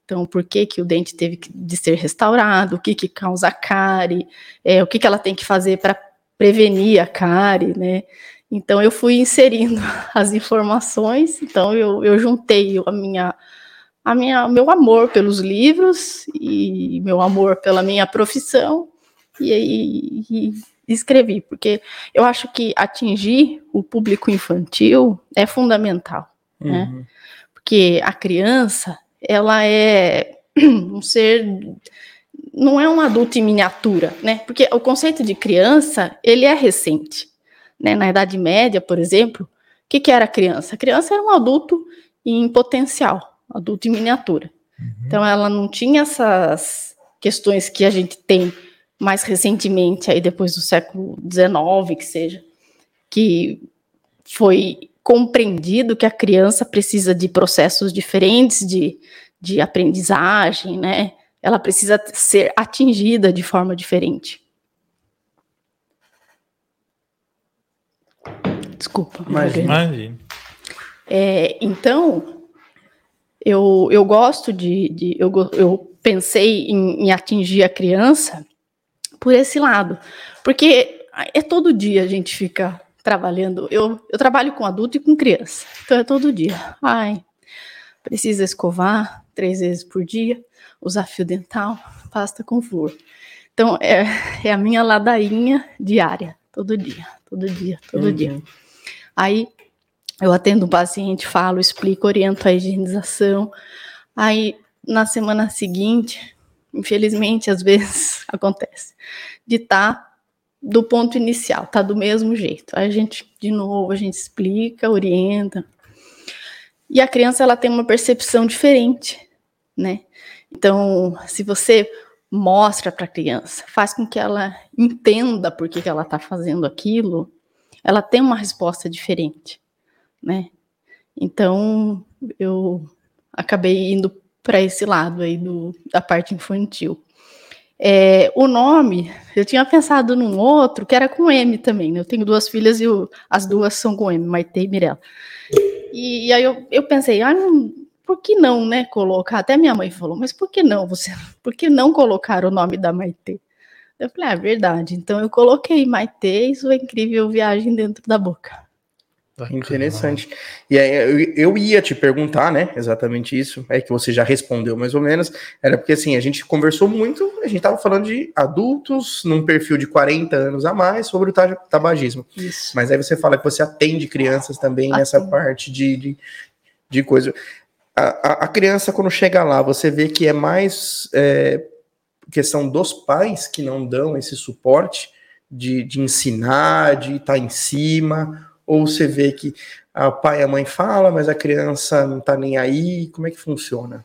então por que que o dente teve que, de ser restaurado, o que que causa cárie, é, o que que ela tem que fazer para prevenir a cárie, né? Então eu fui inserindo as informações, então eu, eu juntei a minha a minha meu amor pelos livros e meu amor pela minha profissão e aí e escrevi, porque eu acho que atingir o público infantil é fundamental, né? Uhum. Porque a criança, ela é um ser não é um adulto em miniatura, né? Porque o conceito de criança, ele é recente, né? Na Idade Média, por exemplo, que, que era a criança? A criança era um adulto em potencial, adulto em miniatura. Uhum. Então ela não tinha essas questões que a gente tem mais recentemente, aí depois do século XIX, que seja, que foi compreendido que a criança precisa de processos diferentes de, de aprendizagem, né? Ela precisa ser atingida de forma diferente. Desculpa. Imagina. É, então, eu, eu gosto de. de eu, eu pensei em, em atingir a criança por esse lado. Porque é todo dia a gente fica trabalhando. Eu, eu trabalho com adulto e com criança. Então é todo dia. Ai, precisa escovar três vezes por dia, usar fio dental, pasta com flor. Então é, é a minha ladainha diária, todo dia, todo dia, todo uhum. dia. Aí eu atendo um paciente, falo, explico, oriento a higienização. Aí na semana seguinte, infelizmente, às vezes acontece, de estar tá do ponto inicial, tá do mesmo jeito. Aí a gente, de novo, a gente explica, orienta. E a criança, ela tem uma percepção diferente, né? Então, se você mostra para a criança, faz com que ela entenda por que, que ela está fazendo aquilo, ela tem uma resposta diferente, né? Então, eu acabei indo para esse lado aí do, da parte infantil. É, o nome, eu tinha pensado num outro que era com M também. Né? Eu tenho duas filhas e as duas são com M, Maite e Mirella. E, e aí eu, eu pensei, ah, não, por que não, né, colocar? Até minha mãe falou, mas por que não você, por que não colocar o nome da Maite? Eu falei, ah, é verdade. Então eu coloquei Maite e sua incrível viagem dentro da boca. Interessante. E aí, eu, eu, ia te perguntar, né? Exatamente isso. É que você já respondeu mais ou menos. Era porque assim, a gente conversou muito, a gente estava falando de adultos num perfil de 40 anos a mais sobre o tabagismo. Isso. Mas aí você fala que você atende crianças também Atendo. nessa parte de, de, de coisa. A, a, a, criança, quando chega lá, você vê que é mais é, questão dos pais que não dão esse suporte de, de ensinar, de estar tá em cima ou você vê que a pai e a mãe fala, mas a criança não tá nem aí? Como é que funciona?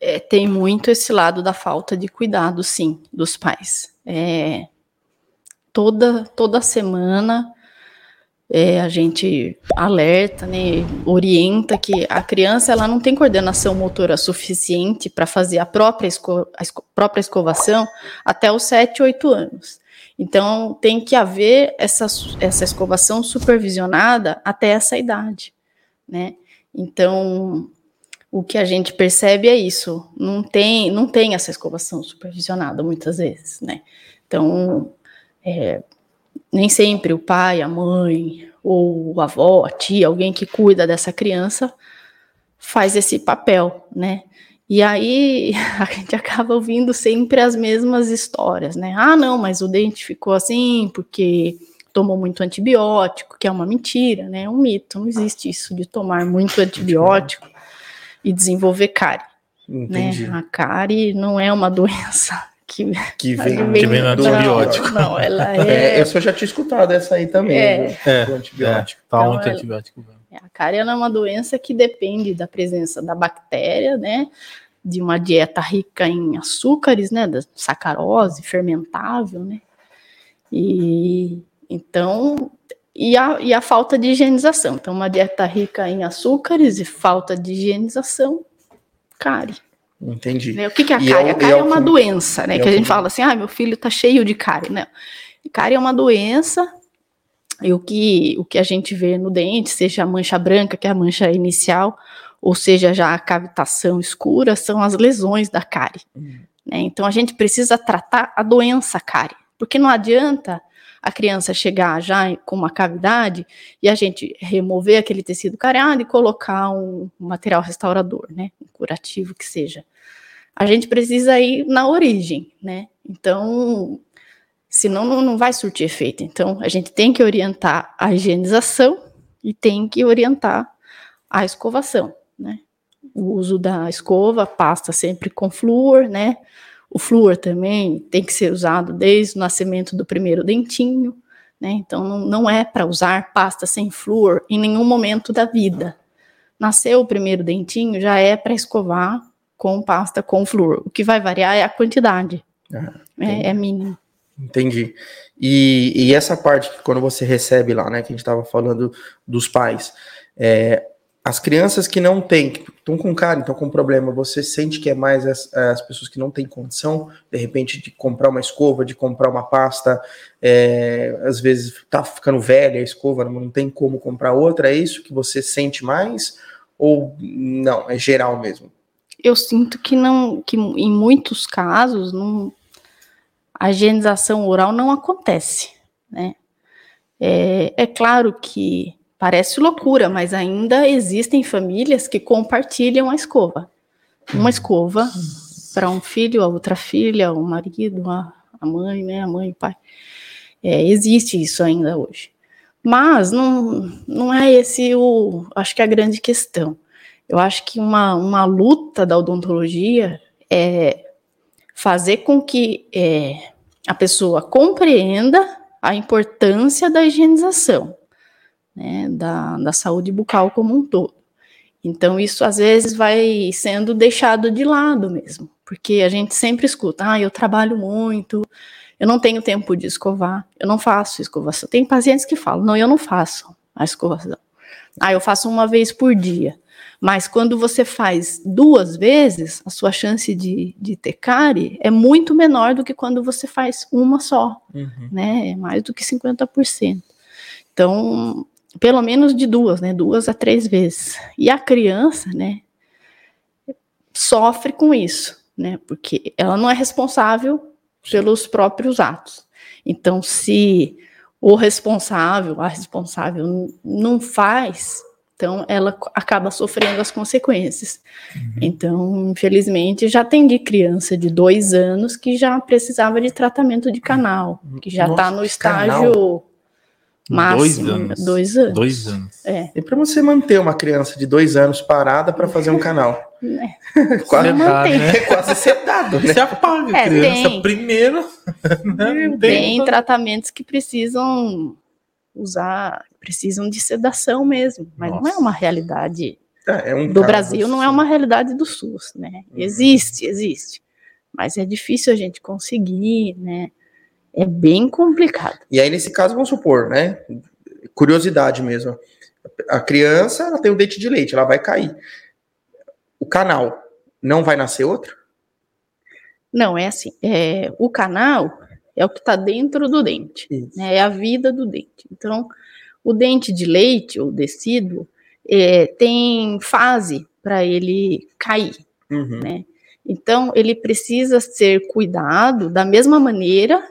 É, tem muito esse lado da falta de cuidado, sim, dos pais. É, toda, toda semana é, a gente alerta, né, orienta que a criança ela não tem coordenação motora suficiente para fazer a própria, esco a esco própria escovação até os 7, 8 anos. Então, tem que haver essa, essa escovação supervisionada até essa idade, né? Então, o que a gente percebe é isso, não tem, não tem essa escovação supervisionada muitas vezes, né? Então, é, nem sempre o pai, a mãe, ou a avó, a tia, alguém que cuida dessa criança faz esse papel, né? E aí a gente acaba ouvindo sempre as mesmas histórias, né? Ah, não, mas o dente ficou assim porque tomou muito antibiótico, que é uma mentira, né? É um mito, não existe isso de tomar muito antibiótico e desenvolver cárie. Né? A cárie não é uma doença que, que vem, vem, que vem no antibiótico. Não, ela é... é... Eu já tinha escutado essa aí também, é. é, do antibiótico. É, tá então, muito antibiótico. É, a cárie é uma doença que depende da presença da bactéria, né? De uma dieta rica em açúcares, né? Da sacarose fermentável, né? E então e a, e a falta de higienização. Então, uma dieta rica em açúcares e falta de higienização, cárie. Entendi. Né? O que, que é a cárie? É, a cárie é, é uma doença, né? É que a gente fala assim, ah, meu filho tá cheio de cárie, né? Cárie é uma doença e o que, o que a gente vê no dente, seja a mancha branca, que é a mancha inicial, ou seja, já a cavitação escura, são as lesões da cárie. Uhum. Né? Então a gente precisa tratar a doença cárie, porque não adianta a criança chegar já com uma cavidade e a gente remover aquele tecido cariado e colocar um material restaurador, né, um curativo que seja. A gente precisa ir na origem, né? Então, senão não, não vai surtir efeito. Então, a gente tem que orientar a higienização e tem que orientar a escovação, né? O uso da escova, pasta sempre com flúor, né? O flúor também tem que ser usado desde o nascimento do primeiro dentinho, né? Então não, não é para usar pasta sem flúor em nenhum momento da vida. Nasceu o primeiro dentinho, já é para escovar com pasta com flúor. O que vai variar é a quantidade. Ah, é, é mínimo. Entendi. E, e, essa parte que quando você recebe lá, né, que a gente estava falando dos pais, é, as crianças que não têm, que estão com cara, estão com problema, você sente que é mais as, as, pessoas que não têm condição, de repente, de comprar uma escova, de comprar uma pasta, é, às vezes tá ficando velha a escova, não tem como comprar outra, é isso que você sente mais? Ou não, é geral mesmo? Eu sinto que não, que em muitos casos, não, a higienização oral não acontece, né? É, é claro que Parece loucura, mas ainda existem famílias que compartilham a escova. Uma hum. escova para um filho, a outra filha, o marido, a, a mãe, né, a mãe o pai. É, existe isso ainda hoje. Mas não, não é esse o, acho que é a grande questão. Eu acho que uma, uma luta da odontologia é fazer com que é, a pessoa compreenda a importância da higienização né, da, da saúde bucal como um todo. Então, isso às vezes vai sendo deixado de lado mesmo, porque a gente sempre escuta: ah, eu trabalho muito, eu não tenho tempo de escovar, eu não faço escovação. Tem pacientes que falam: não, eu não faço a escovação. Ah, eu faço uma vez por dia. Mas quando você faz duas vezes, a sua chance de, de ter cárie é muito menor do que quando você faz uma só, uhum. né? É mais do que 50%. Então, pelo menos de duas, né? Duas a três vezes. E a criança, né? Sofre com isso, né? Porque ela não é responsável pelos próprios atos. Então, se o responsável, a responsável não faz, então ela acaba sofrendo as consequências. Uhum. Então, infelizmente, já tem de criança de dois anos que já precisava de tratamento de canal, que já está no estágio canal. Máximo, dois anos. Dois anos. Dois anos. É. E para você manter uma criança de dois anos parada para fazer um canal? É. quase sedado, né? É quase sedado, né? Você apaga a é, criança tem, primeiro. Né? Tem tratamentos que precisam usar, precisam de sedação mesmo, mas Nossa. não é uma realidade é, é um do Brasil, assim. não é uma realidade do SUS, né? Uhum. Existe, existe. Mas é difícil a gente conseguir, né? É bem complicado. E aí, nesse caso, vamos supor, né? Curiosidade mesmo. A criança ela tem o dente de leite, ela vai cair. O canal não vai nascer outro? Não, é assim. É, o canal é o que está dentro do dente. Né, é a vida do dente. Então, o dente de leite, ou decíduo, é, tem fase para ele cair. Uhum. Né? Então, ele precisa ser cuidado da mesma maneira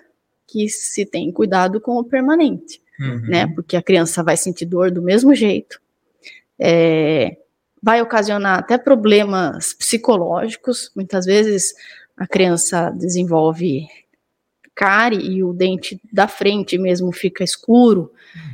que se tem cuidado com o permanente, uhum. né? Porque a criança vai sentir dor do mesmo jeito, é, vai ocasionar até problemas psicológicos. Muitas vezes a criança desenvolve cárie e o dente da frente mesmo fica escuro.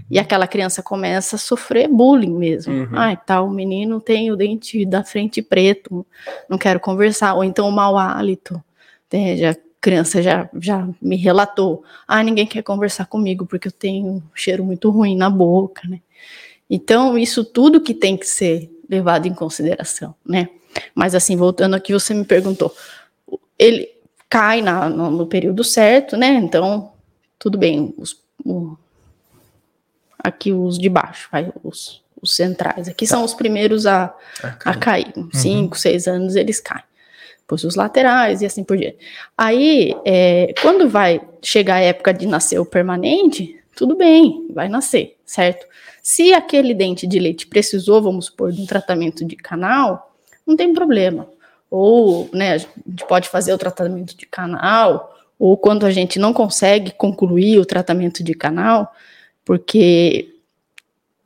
E aquela criança começa a sofrer bullying mesmo. Uhum. Ah, tal tá, menino tem o dente da frente preto, não quero conversar, ou então o mau hálito. Né, já criança já, já me relatou, ah, ninguém quer conversar comigo porque eu tenho um cheiro muito ruim na boca, né? Então, isso tudo que tem que ser levado em consideração, né? Mas assim, voltando aqui, você me perguntou, ele cai na, no, no, período certo, né? Então, tudo bem, os, o, aqui os de baixo, vai, os, os centrais, aqui tá. são os primeiros a, a cair, uhum. cinco, seis anos eles caem depois os laterais e assim por diante. Aí, é, quando vai chegar a época de nascer o permanente, tudo bem, vai nascer, certo? Se aquele dente de leite precisou, vamos supor, de um tratamento de canal, não tem problema. Ou, né, a gente pode fazer o tratamento de canal, ou quando a gente não consegue concluir o tratamento de canal, porque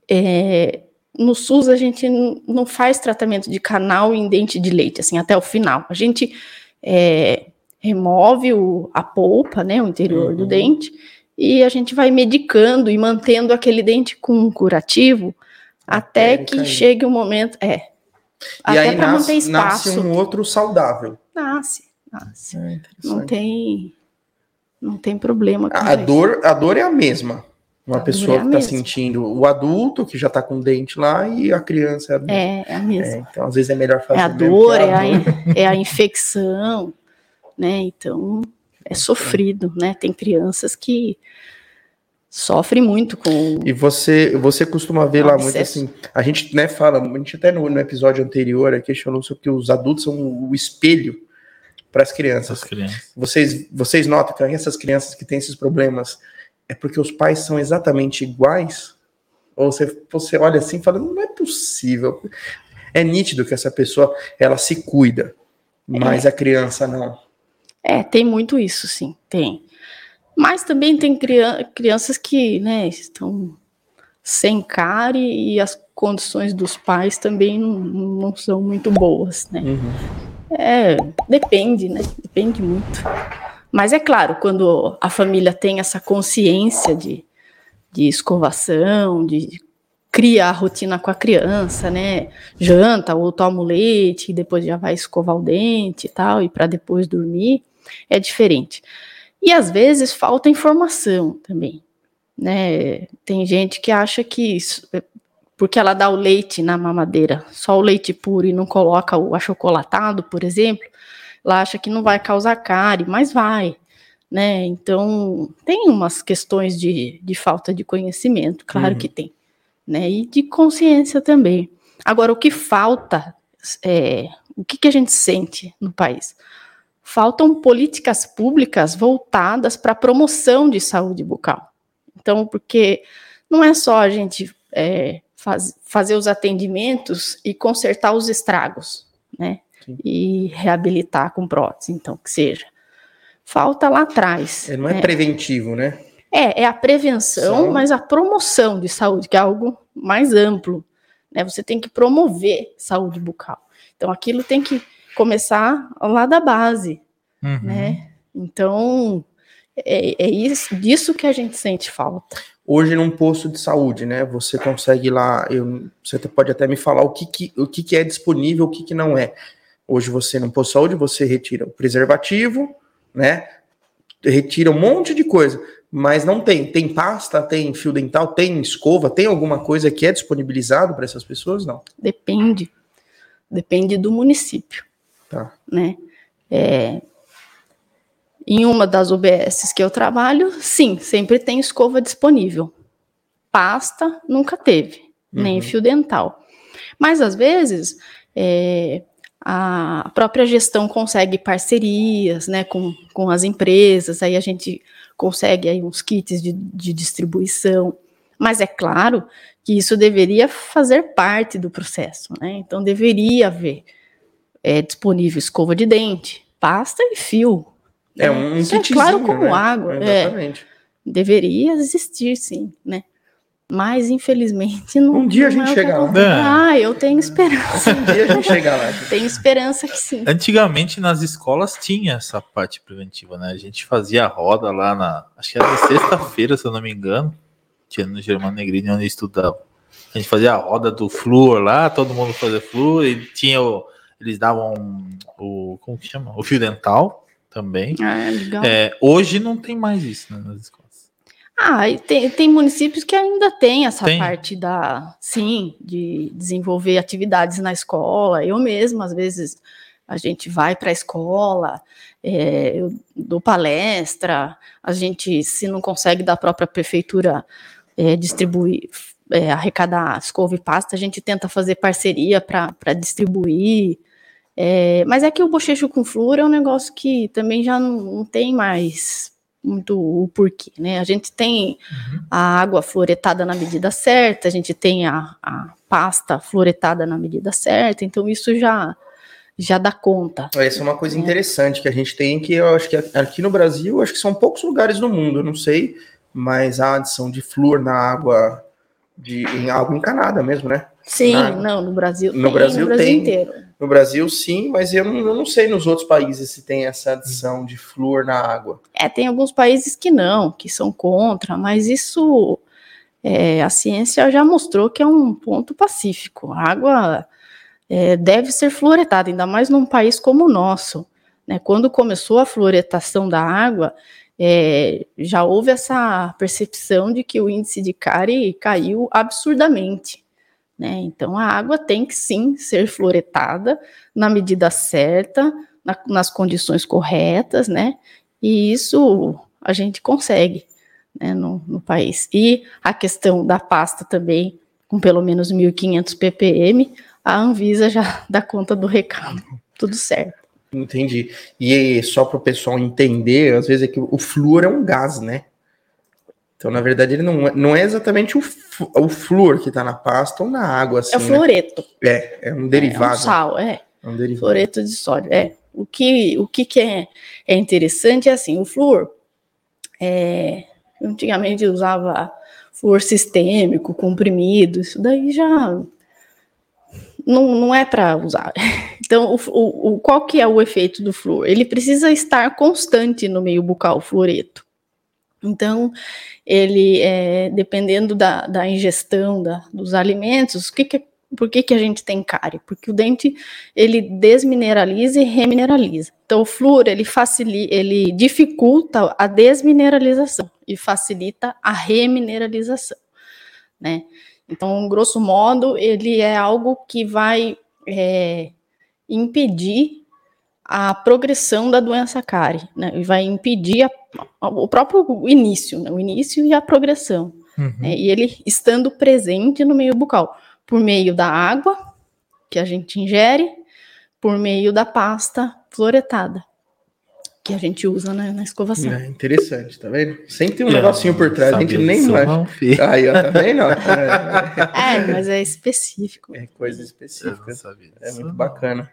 é, no SUS a gente não faz tratamento de canal em dente de leite, assim, até o final. A gente é, remove o, a polpa, né, o interior uhum. do dente, e a gente vai medicando e mantendo aquele dente com um curativo até, até que chegue o um momento. É. E até aí nasce, nasce, um outro saudável. Nasce, nasce. É não tem. Não tem problema. a, dor, a dor é a mesma. Uma pessoa é que está sentindo o adulto que já está com o dente lá e a criança é, é, é a mesma. É, então, às vezes é melhor fazer. É a dor, é a, é a infecção, né? Então, é sofrido, né? Tem crianças que sofrem muito com. E você, você costuma ver lá muito assim. A gente, né, fala, a gente até no, no episódio anterior aqui falou sobre que os adultos são o espelho para as crianças. crianças. Vocês, vocês notam que essas crianças que têm esses problemas é porque os pais são exatamente iguais? Ou você, você olha assim e fala, não é possível. É nítido que essa pessoa, ela se cuida, mas é. a criança não. É, tem muito isso, sim, tem. Mas também tem crianças que, né, estão sem cara e as condições dos pais também não, não são muito boas, né? Uhum. É, depende, né? Depende muito. Mas é claro, quando a família tem essa consciência de, de escovação, de criar a rotina com a criança, né? Janta ou toma o leite, e depois já vai escovar o dente e tal, e para depois dormir, é diferente. E às vezes falta informação também, né? Tem gente que acha que isso, porque ela dá o leite na mamadeira, só o leite puro e não coloca o achocolatado, por exemplo, ela acha que não vai causar cárie, mas vai, né? Então, tem umas questões de, de falta de conhecimento, claro uhum. que tem, né? E de consciência também. Agora, o que falta, é, o que, que a gente sente no país? Faltam políticas públicas voltadas para a promoção de saúde bucal. Então, porque não é só a gente é, faz, fazer os atendimentos e consertar os estragos, né? E reabilitar com prótese, então, que seja. Falta lá atrás. É, não é né? preventivo, né? É, é a prevenção, Só... mas a promoção de saúde, que é algo mais amplo. Né? Você tem que promover saúde bucal. Então, aquilo tem que começar lá da base, uhum. né? Então, é, é isso, disso que a gente sente falta. Hoje, num posto de saúde, né? Você consegue lá, eu, você pode até me falar o que, que, o que, que é disponível, o que, que não é. Hoje você não posto saúde, você retira o preservativo, né? Retira um monte de coisa, mas não tem. Tem pasta, tem fio dental, tem escova, tem alguma coisa que é disponibilizado para essas pessoas? Não. Depende. Depende do município. Tá. Né? É, em uma das UBSs que eu trabalho, sim, sempre tem escova disponível. Pasta nunca teve, uhum. nem fio dental. Mas às vezes é, a própria gestão consegue parcerias né, com, com as empresas, aí a gente consegue aí uns kits de, de distribuição, mas é claro que isso deveria fazer parte do processo, né? Então deveria haver é, disponível escova de dente, pasta e fio. É um né? é claro como né? água. Exatamente. É, deveria existir, sim, né? Mas, infelizmente, não. Um dia a gente é chega lá. Ah, eu tenho esperança. um dia a gente chega lá. tenho esperança que sim. Antigamente, nas escolas, tinha essa parte preventiva, né? A gente fazia a roda lá na. Acho que era sexta-feira, se eu não me engano. Tinha no Germano Negrini, onde eu estudava. A gente fazia a roda do flúor lá, todo mundo fazia flúor, e tinha o. Eles davam o. Como que chama? O fio dental também. Ah, é legal. É, hoje não tem mais isso né, nas escolas. Ah, tem, tem municípios que ainda tem essa tem. parte da, sim, de desenvolver atividades na escola. Eu mesma, às vezes, a gente vai para a escola, é, eu dou palestra, a gente, se não consegue da própria prefeitura é, distribuir, é, arrecadar escova e pasta, a gente tenta fazer parceria para distribuir. É, mas é que o bochecho com flúor é um negócio que também já não, não tem mais muito o porquê, né? A gente tem uhum. a água fluoretada na medida certa, a gente tem a, a pasta fluoretada na medida certa, então isso já já dá conta. Essa é uma coisa né? interessante que a gente tem que eu acho que aqui no Brasil, acho que são poucos lugares no mundo, eu não sei, mas a adição de flúor na água de em água encanada mesmo, né? Sim, na, não, no Brasil no tem, Brasil, no Brasil tem, inteiro. No Brasil, sim, mas eu não, eu não, sei nos outros países se tem essa adição de flúor na água. É, tem alguns países que não, que são contra, mas isso é, a ciência já mostrou que é um ponto pacífico. A água é, deve ser fluoretada, ainda mais num país como o nosso. Né? Quando começou a fluoretação da água, é, já houve essa percepção de que o índice de cárie caiu absurdamente. Né? Então, a água tem que sim ser fluoretada na medida certa, na, nas condições corretas, né? E isso a gente consegue né, no, no país. E a questão da pasta também, com pelo menos 1.500 ppm, a Anvisa já dá conta do recado. Tudo certo. Entendi. E só para o pessoal entender, às vezes é que o flúor é um gás, né? Então, na verdade, ele não é, não é exatamente o, o flúor que está na pasta ou na água. Assim, é o fluoreto. Né? É, é um derivado. É, um sal, é. É um derivado. Fluoreto de sódio, é. O que, o que, que é, é interessante é assim, o flúor, é, antigamente usava flúor sistêmico, comprimido, isso daí já não, não é para usar. Então, o, o, qual que é o efeito do flúor? Ele precisa estar constante no meio bucal, o fluoreto. Então, ele, é, dependendo da, da ingestão da, dos alimentos, que, que por que, que a gente tem cárie? Porque o dente ele desmineraliza e remineraliza. Então o flúor ele facilita, ele dificulta a desmineralização e facilita a remineralização, né? Então, grosso modo, ele é algo que vai é, impedir a progressão da doença cárie, né? E vai impedir a, o próprio início, né? o início e a progressão. Uhum. Né? E ele estando presente no meio bucal por meio da água que a gente ingere, por meio da pasta fluoretada que a gente usa na, na escovação. É interessante, tá vendo? Sempre tem um é, negocinho por trás, a gente nem vai. Aí, ó, tá vendo? é, mas é específico. É coisa específica. É muito bacana.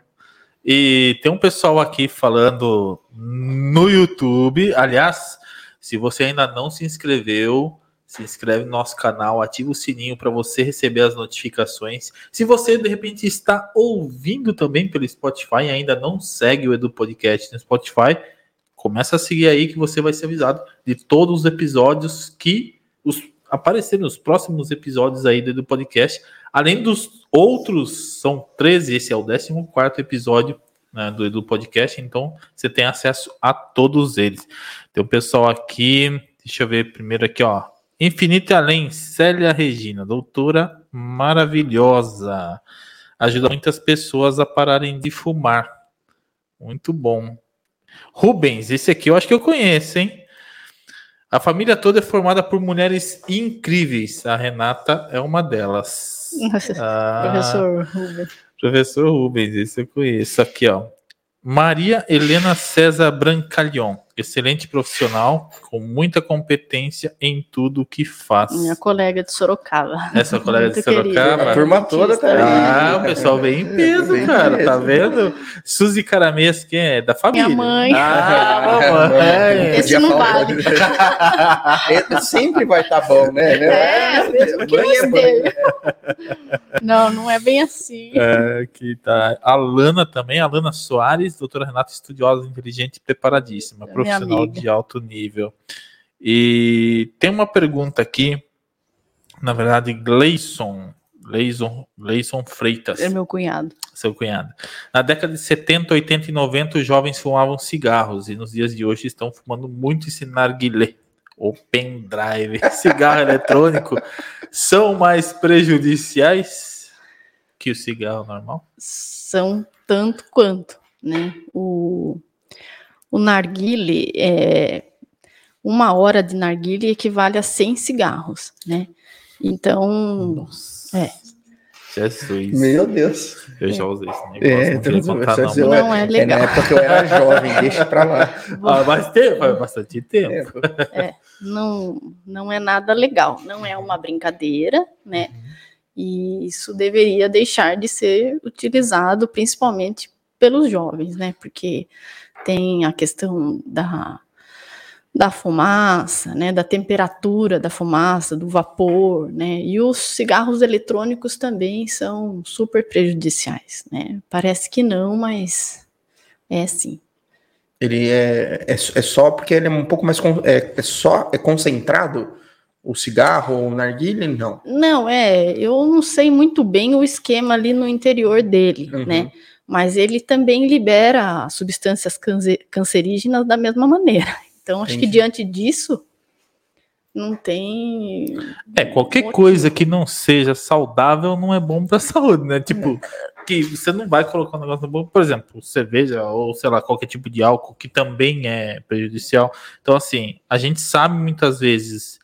E tem um pessoal aqui falando no YouTube. Aliás, se você ainda não se inscreveu, se inscreve no nosso canal, ativa o sininho para você receber as notificações. Se você de repente está ouvindo também pelo Spotify e ainda não segue o Edu Podcast no Spotify, começa a seguir aí que você vai ser avisado de todos os episódios que os, aparecerem nos próximos episódios aí do Podcast. Além dos outros, são 13, esse é o 14 episódio né, do Edu Podcast, então você tem acesso a todos eles. Tem o pessoal aqui, deixa eu ver primeiro aqui, ó. Infinito e Além, Célia Regina, doutora maravilhosa. Ajuda muitas pessoas a pararem de fumar. Muito bom. Rubens, esse aqui eu acho que eu conheço, hein? A família toda é formada por mulheres incríveis. A Renata é uma delas. Ah, professor Rubens. Professor Rubens, esse eu conheço. Aqui, ó. Maria Helena César Brancalhon, excelente profissional, com muita competência em tudo o que faz. Minha colega de Sorocaba. Essa colega de Sorocaba? A turma toda tá aí. Ah, o pessoal vem em peso, cara, tá vendo? Suzy Caramês, quem é? Da família. Minha mãe. Ah, mamãe. Esse não vale. Sempre vai estar tá bom, né? É, mesmo que é Não, não é bem assim. É, aqui tá. A Lana também, a Lana Soares, doutora Renata, estudiosa, inteligente e preparadíssima, profissional de alto nível. E tem uma pergunta aqui, na verdade, Gleison, Gleison, Gleison Freitas. É meu cunhado. Seu cunhado. Na década de 70, 80 e 90, os jovens fumavam cigarros e nos dias de hoje estão fumando muito esse narguilé ou pendrive, cigarro eletrônico, são mais prejudiciais que o cigarro normal? São tanto quanto né? O, o narguile é uma hora de narguile equivale a 100 cigarros, né? Então, Nossa. é. Jesus. Meu Deus. Eu já usei esse negócio. É, não, então, contar, não, não é legal. É na época que eu era jovem, deixa pra lá. Ah, mas tempo, faz bastante tempo. É, não, não é nada legal. Não é uma brincadeira, né? E isso deveria deixar de ser utilizado, principalmente pelos jovens, né? Porque tem a questão da, da fumaça, né? Da temperatura da fumaça, do vapor, né? E os cigarros eletrônicos também são super prejudiciais, né? Parece que não, mas é sim. Ele é, é, é só porque ele é um pouco mais é, é só é concentrado o cigarro ou o narguilé? Não. Não, é. Eu não sei muito bem o esquema ali no interior dele, uhum. né? Mas ele também libera substâncias cancerígenas da mesma maneira. Então, acho Entendi. que diante disso, não tem. É, qualquer motivo. coisa que não seja saudável não é bom para a saúde, né? Tipo, é. que você não vai colocar um negócio bom, por exemplo, cerveja ou sei lá, qualquer tipo de álcool que também é prejudicial. Então, assim, a gente sabe muitas vezes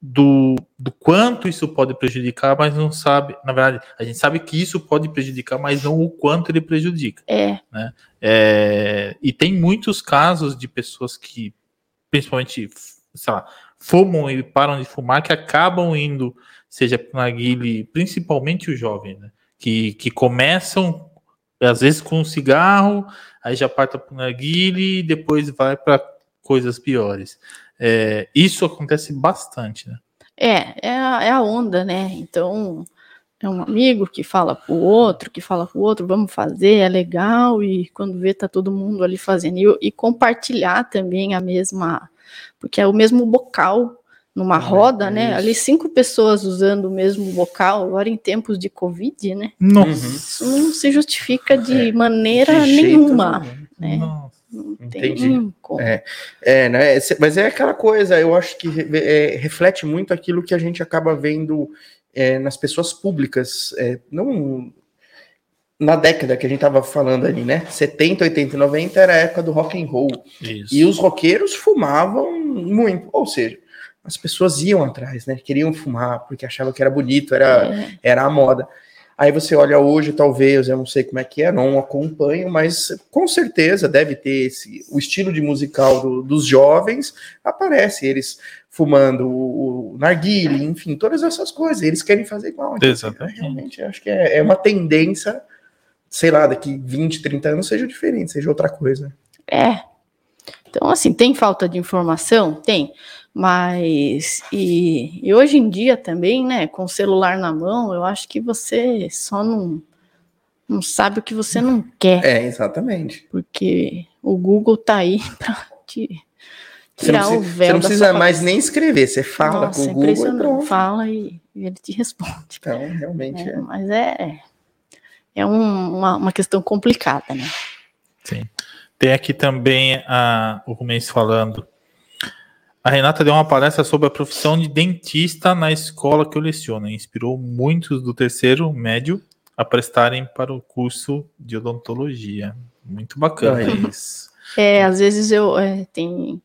do, do quanto isso pode prejudicar, mas não sabe, na verdade, a gente sabe que isso pode prejudicar, mas não o quanto ele prejudica. É. Né? é e tem muitos casos de pessoas que, principalmente, sei lá, fumam e param de fumar, que acabam indo, seja para narguile, principalmente o jovem, né? Que, que começam, às vezes, com um cigarro, aí já parta para o narguile e depois vai para coisas piores. É, isso acontece bastante, né? É, é a, é a onda, né? Então, é um amigo que fala pro outro, que fala pro outro, vamos fazer, é legal, e quando vê, tá todo mundo ali fazendo. E, e compartilhar também a mesma porque é o mesmo bocal numa ah, roda, é né? Ali cinco pessoas usando o mesmo bocal, agora em tempos de Covid, né? Nossa. Isso não se justifica de é, maneira de nenhuma. Né? Não Entendi. É, é, né? Mas é aquela coisa, eu acho que é, reflete muito aquilo que a gente acaba vendo é, nas pessoas públicas. É, não na década que a gente tava falando ali, né? 70, 80, 90 era a época do rock and roll. Isso. E os roqueiros fumavam muito, ou seja, as pessoas iam atrás, né? Queriam fumar porque achavam que era bonito, era, é. era a moda. Aí você olha hoje, talvez, eu não sei como é que é, não acompanho, mas com certeza deve ter esse, o estilo de musical do, dos jovens aparece eles fumando o, o narguile, enfim, todas essas coisas. Eles querem fazer igual. Então, Exatamente. Realmente, acho que é, é uma tendência sei lá, daqui 20, 30 anos seja diferente, seja outra coisa. É. Então, assim, tem falta de informação? Tem. Mas, e, e hoje em dia também, né, com o celular na mão, eu acho que você só não, não sabe o que você não quer. É, exatamente. Porque o Google tá aí para te tirar o véu. Você não precisa mais nem escrever, você fala Nossa, com o Google e pronto. Fala e, e, ele te responde. Então, realmente é. é. Mas é, é um, uma, uma questão complicada, né? Sim. Tem aqui também a, o Rumens falando. A Renata deu uma palestra sobre a profissão de dentista na escola que eu leciono. Inspirou muitos do terceiro médio a prestarem para o curso de odontologia. Muito bacana isso. É, às vezes eu é, tem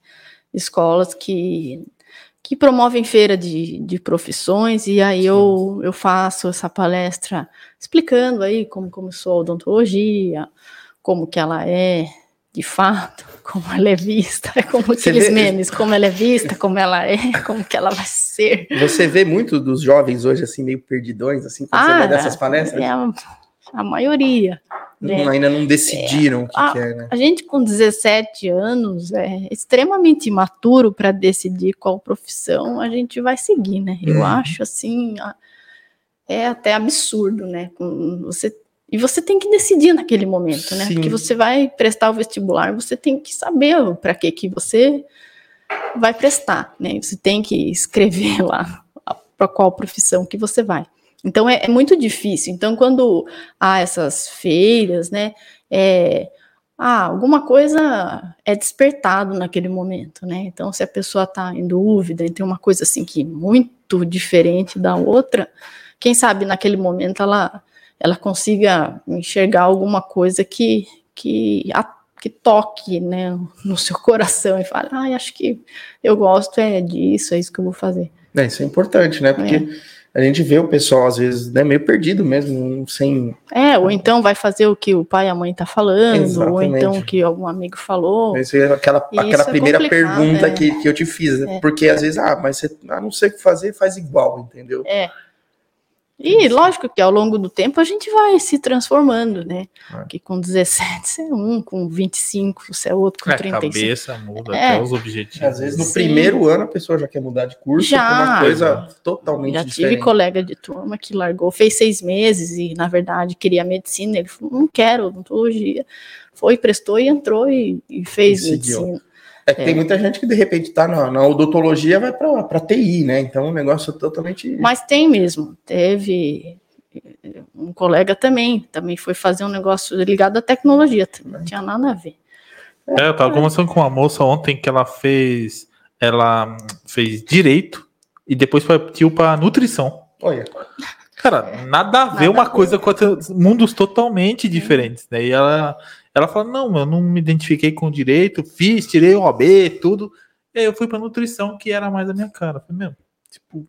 escolas que que promovem feira de, de profissões, e aí eu, eu faço essa palestra explicando aí como começou a odontologia, como que ela é de fato, como ela é vista, como aqueles vê... memes, como ela é vista, como ela é, como que ela vai ser. Você vê muito dos jovens hoje, assim, meio perdidões, assim, quando ah, você vai dessas palestras? É a, a maioria. Né? Ainda não decidiram é, o que, a, que é, né? A gente com 17 anos é extremamente imaturo para decidir qual profissão a gente vai seguir, né? Eu uhum. acho assim, é até absurdo, né? Você e você tem que decidir naquele momento, né? Sim. Porque você vai prestar o vestibular, você tem que saber para que que você vai prestar, né? Você tem que escrever lá para qual profissão que você vai. Então é, é, muito difícil. Então, quando há essas feiras, né, é, ah, alguma coisa é despertado naquele momento, né? Então, se a pessoa está em dúvida e tem uma coisa assim que muito diferente da outra, quem sabe naquele momento ela, ela consiga enxergar alguma coisa que, que, a, que toque né, no seu coração e fale, ah, acho que eu gosto é disso, é isso que eu vou fazer. É, isso é importante, né? Porque. É a gente vê o pessoal, às vezes, né, meio perdido mesmo, sem. É, ou então vai fazer o que o pai e a mãe tá falando, Exatamente. ou então o que algum amigo falou. Isso é aquela, aquela é primeira pergunta é. que, que eu te fiz, né? É. Porque às vezes, ah, mas você ah, não sei o que fazer, faz igual, entendeu? É. E lógico que ao longo do tempo a gente vai se transformando, né? É. Que com 17 você é um, com 25 você é outro, com é, 35. A cabeça muda, é. até os objetivos. Às vezes no Sim. primeiro ano a pessoa já quer mudar de curso já, uma coisa totalmente já diferente. Já tive colega de turma que largou, fez seis meses e na verdade queria medicina, ele falou, não quero odontologia. Foi, prestou e entrou e, e fez e medicina. É que é. tem muita gente que de repente tá na, na odontologia vai para TI, né? Então o negócio é totalmente. Mas tem mesmo. Teve um colega também, também foi fazer um negócio ligado à tecnologia, não tinha nada a ver. É, eu tava conversando com uma moça ontem que ela fez. Ela fez direito e depois partiu para nutrição. Olha. Cara, nada a ver nada uma coisa com mundos totalmente diferentes, né? E ela, ela fala: não, eu não me identifiquei com direito, fiz, tirei o OB, tudo. E aí eu fui para nutrição, que era mais a minha cara. Foi mesmo. Tipo.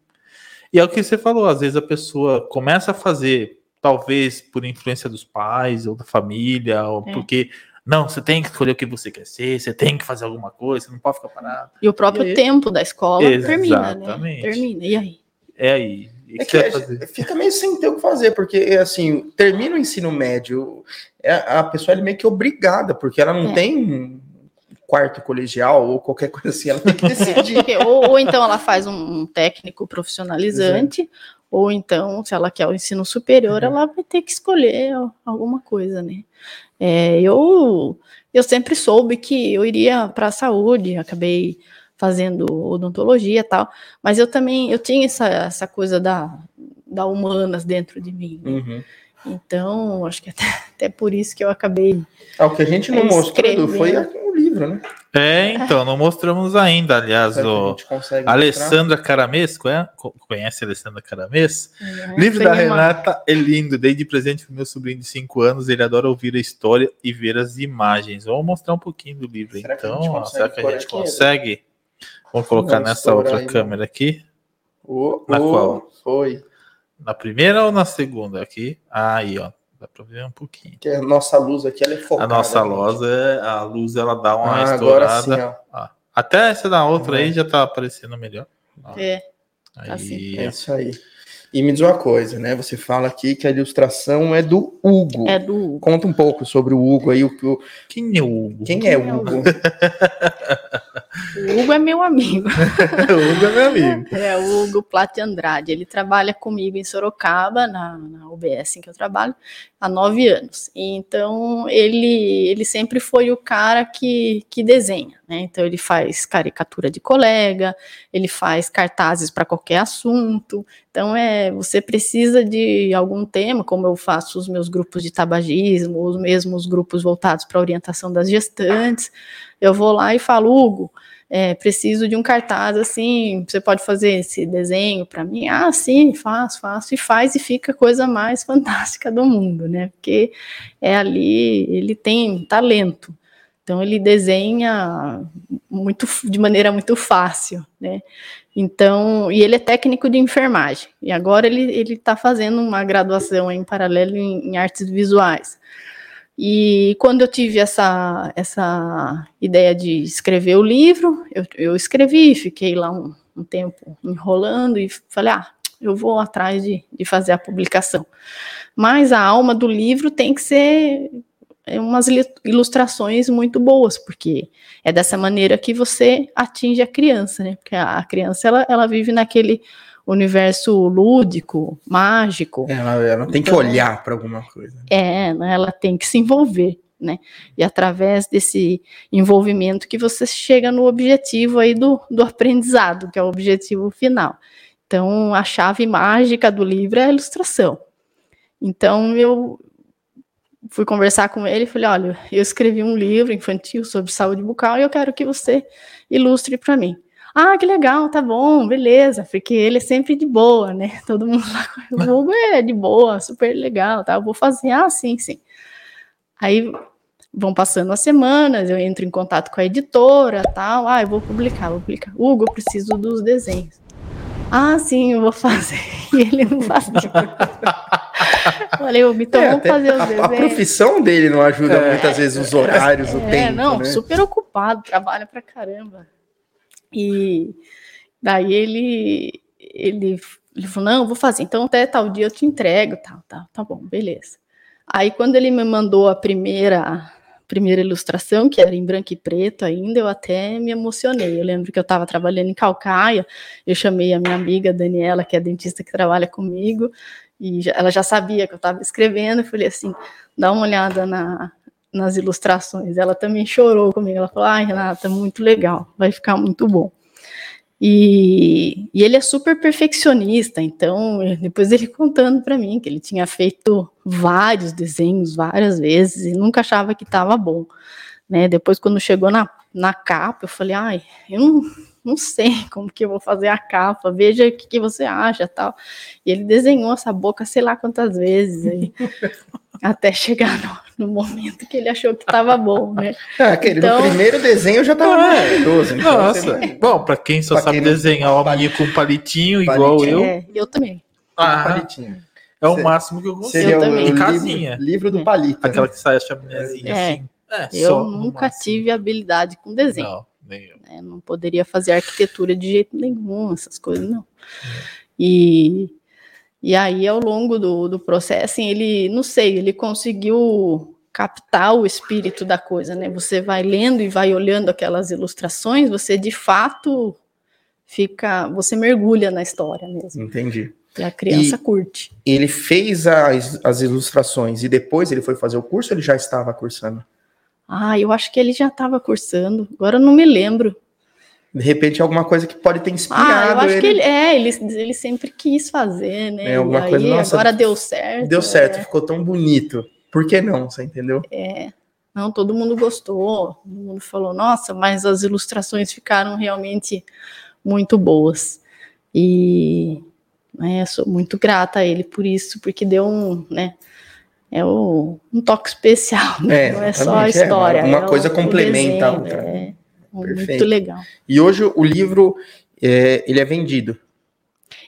E é o que você falou, às vezes a pessoa começa a fazer, talvez por influência dos pais ou da família, ou é. porque não, você tem que escolher o que você quer ser, você tem que fazer alguma coisa, você não pode ficar parado. E o próprio e tempo da escola termina, né? Termina, e aí? É aí. É que, que fica meio sem ter o que fazer, porque assim, termina o ensino médio, é, a pessoa é meio que obrigada, porque ela não é. tem quarto colegial ou qualquer coisa assim, ela tem que decidir. ou, ou, então ela faz um técnico profissionalizante, ou então, se ela quer o ensino superior, uhum. ela vai ter que escolher alguma coisa, né? É, eu, eu sempre soube que eu iria para a saúde, acabei fazendo odontologia e tal, mas eu também, eu tinha essa, essa coisa da, da humanas dentro de mim, né? uhum. Então, acho que até, até por isso que eu acabei. Ah, o que a gente não mostrou foi o livro, né? É, então, não mostramos ainda. Aliás, o Alessandra Caramês, conhece a Alessandra Caramês? É, livro da Renata é lindo, dei de presente para meu sobrinho de 5 anos. Ele adora ouvir a história e ver as imagens. Vamos mostrar um pouquinho do livro, será então. Que ó, será que a gente consegue? Vamos colocar nessa outra aí, câmera aqui. Oh, na oh, qual? Foi. Na primeira ou na segunda? Aqui. Aí, ó. Dá pra ver um pouquinho. Que a nossa luz aqui ela é focada. A nossa luz, é, a luz ela dá uma ah, estourada. Sim, ah, até essa da outra uhum. aí já tá aparecendo melhor. É. Aí, assim. é isso aí. E me diz uma coisa, né? Você fala aqui que a ilustração é do Hugo. É do Hugo. Conta um pouco sobre o Hugo aí. O, o... Quem é o Hugo? Quem, Quem é, o Hugo? o Hugo é meu amigo. o Hugo é meu amigo. É, o Hugo Plate Andrade. Ele trabalha comigo em Sorocaba, na, na UBS em que eu trabalho, há nove anos. Então, ele, ele sempre foi o cara que, que desenha. Né? Então, ele faz caricatura de colega, ele faz cartazes para qualquer assunto. Então, é, você precisa de algum tema, como eu faço os meus grupos de tabagismo, os mesmos grupos voltados para orientação das gestantes. Eu vou lá e falo, Hugo, é, preciso de um cartaz assim, você pode fazer esse desenho para mim? Ah, sim, faço, faço, e faz e fica a coisa mais fantástica do mundo, né? Porque é ali, ele tem talento. Então ele desenha muito de maneira muito fácil, né? Então, e ele é técnico de enfermagem. E agora ele ele está fazendo uma graduação em paralelo em, em, artes visuais. E quando eu tive essa essa ideia de escrever o livro, eu, eu escrevi, fiquei lá um, um tempo enrolando e falei, ah, eu vou atrás de, de fazer a publicação. Mas a alma do livro tem que ser umas ilustrações muito boas, porque é dessa maneira que você atinge a criança, né? Porque a criança ela, ela vive naquele universo lúdico, mágico. É, ela, ela tem então, que olhar para alguma coisa. É, né? ela tem que se envolver, né? E através desse envolvimento que você chega no objetivo aí do, do aprendizado, que é o objetivo final. Então, a chave mágica do livro é a ilustração. Então, eu, fui conversar com ele e falei: olha, eu escrevi um livro infantil sobre saúde bucal e eu quero que você ilustre para mim. Ah, que legal, tá bom, beleza, porque ele é sempre de boa, né? Todo mundo lá, o Hugo é de boa, super legal, tá? Eu vou fazer, ah, sim, sim. Aí vão passando as semanas, eu entro em contato com a editora, tal, ah, eu vou publicar, vou publicar. Hugo, eu preciso dos desenhos. Ah, sim, eu vou fazer. E ele não fazia. Falei, então é, vamos fazer os a, desenhos. A profissão dele não ajuda é, muitas vezes os horários, é, o tempo. É, não, né? super ocupado, trabalha pra caramba. E daí ele, ele, ele falou: não, vou fazer, então até tal dia eu te entrego, tal, tá, tá bom, beleza. Aí quando ele me mandou a primeira primeira ilustração, que era em branco e preto ainda, eu até me emocionei. Eu lembro que eu estava trabalhando em Calcaia, eu chamei a minha amiga Daniela, que é dentista que trabalha comigo, e ela já sabia que eu estava escrevendo, eu falei assim, dá uma olhada na, nas ilustrações. Ela também chorou comigo, ela falou, ai, Renata, muito legal, vai ficar muito bom. E, e, ele é super perfeccionista, então depois ele contando para mim que ele tinha feito vários desenhos várias vezes e nunca achava que estava bom. né? Depois, quando chegou na, na capa, eu falei, ai, eu não, não sei como que eu vou fazer a capa, veja o que, que você acha, tal. E ele desenhou essa boca sei lá quantas vezes, aí, até chegar no, no, momento que ele achou que estava bom, né? Ah, aquele, então... no primeiro desenho já estava ah, maravilhoso. Então Nossa, bom, para quem só pra sabe quem desenhar o menino com palitinho, palitinho, igual eu. É, eu também. Ah, palitinho. É o máximo que eu consigo. Seria eu também. Em casinha. Livro, livro do palito. Aquela que sai a chaminézinha é. assim. É, eu nunca tive habilidade com desenho. Não, nem eu. É, não poderia fazer arquitetura de jeito nenhum, essas coisas não. E, e aí, ao longo do, do processo, assim, ele, não sei, ele conseguiu captar o espírito da coisa, né? Você vai lendo e vai olhando aquelas ilustrações, você de fato fica, você mergulha na história mesmo. Entendi. E a criança e curte. Ele fez as, as ilustrações e depois ele foi fazer o curso ou ele já estava cursando? Ah, eu acho que ele já estava cursando. Agora eu não me lembro. De repente alguma coisa que pode ter inspirado ah, eu acho ele. que ele é, ele, ele sempre quis fazer, né? É, alguma e aí, coisa, nossa, agora deu certo. Deu certo, é. ficou tão bonito. Por que não? Você entendeu? É. Não, todo mundo gostou. Todo mundo falou, nossa, mas as ilustrações ficaram realmente muito boas. E né, sou muito grata a ele por isso, porque deu um, né? É o, um toque especial, né? É, não é só a é, história. É, uma coisa o, complementa a outra. É, muito legal. E hoje o livro é, ele é vendido.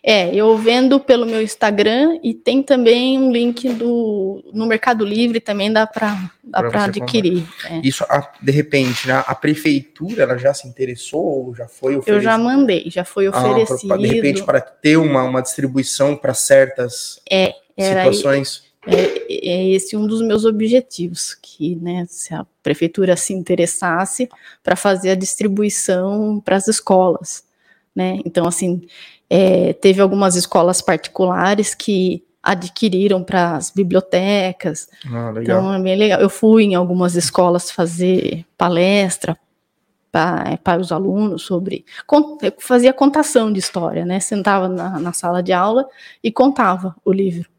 É, eu vendo pelo meu Instagram e tem também um link do, no Mercado Livre, também dá para dá para adquirir. É. Isso, a, de repente, a, a, prefeitura ela já se interessou ou já foi oferecido? Eu já mandei, já foi oferecido. Ah, pra, de repente, para ter uma, uma distribuição para certas é, situações. É, é, esse um dos meus objetivos, que né, se a prefeitura se interessasse para fazer a distribuição para as escolas. Né? Então, assim, é, teve algumas escolas particulares que adquiriram para as bibliotecas. Ah, então, é bem legal. Eu fui em algumas escolas fazer palestra para é, os alunos sobre. Eu fazia contação de história, né? Sentava na, na sala de aula e contava o livro.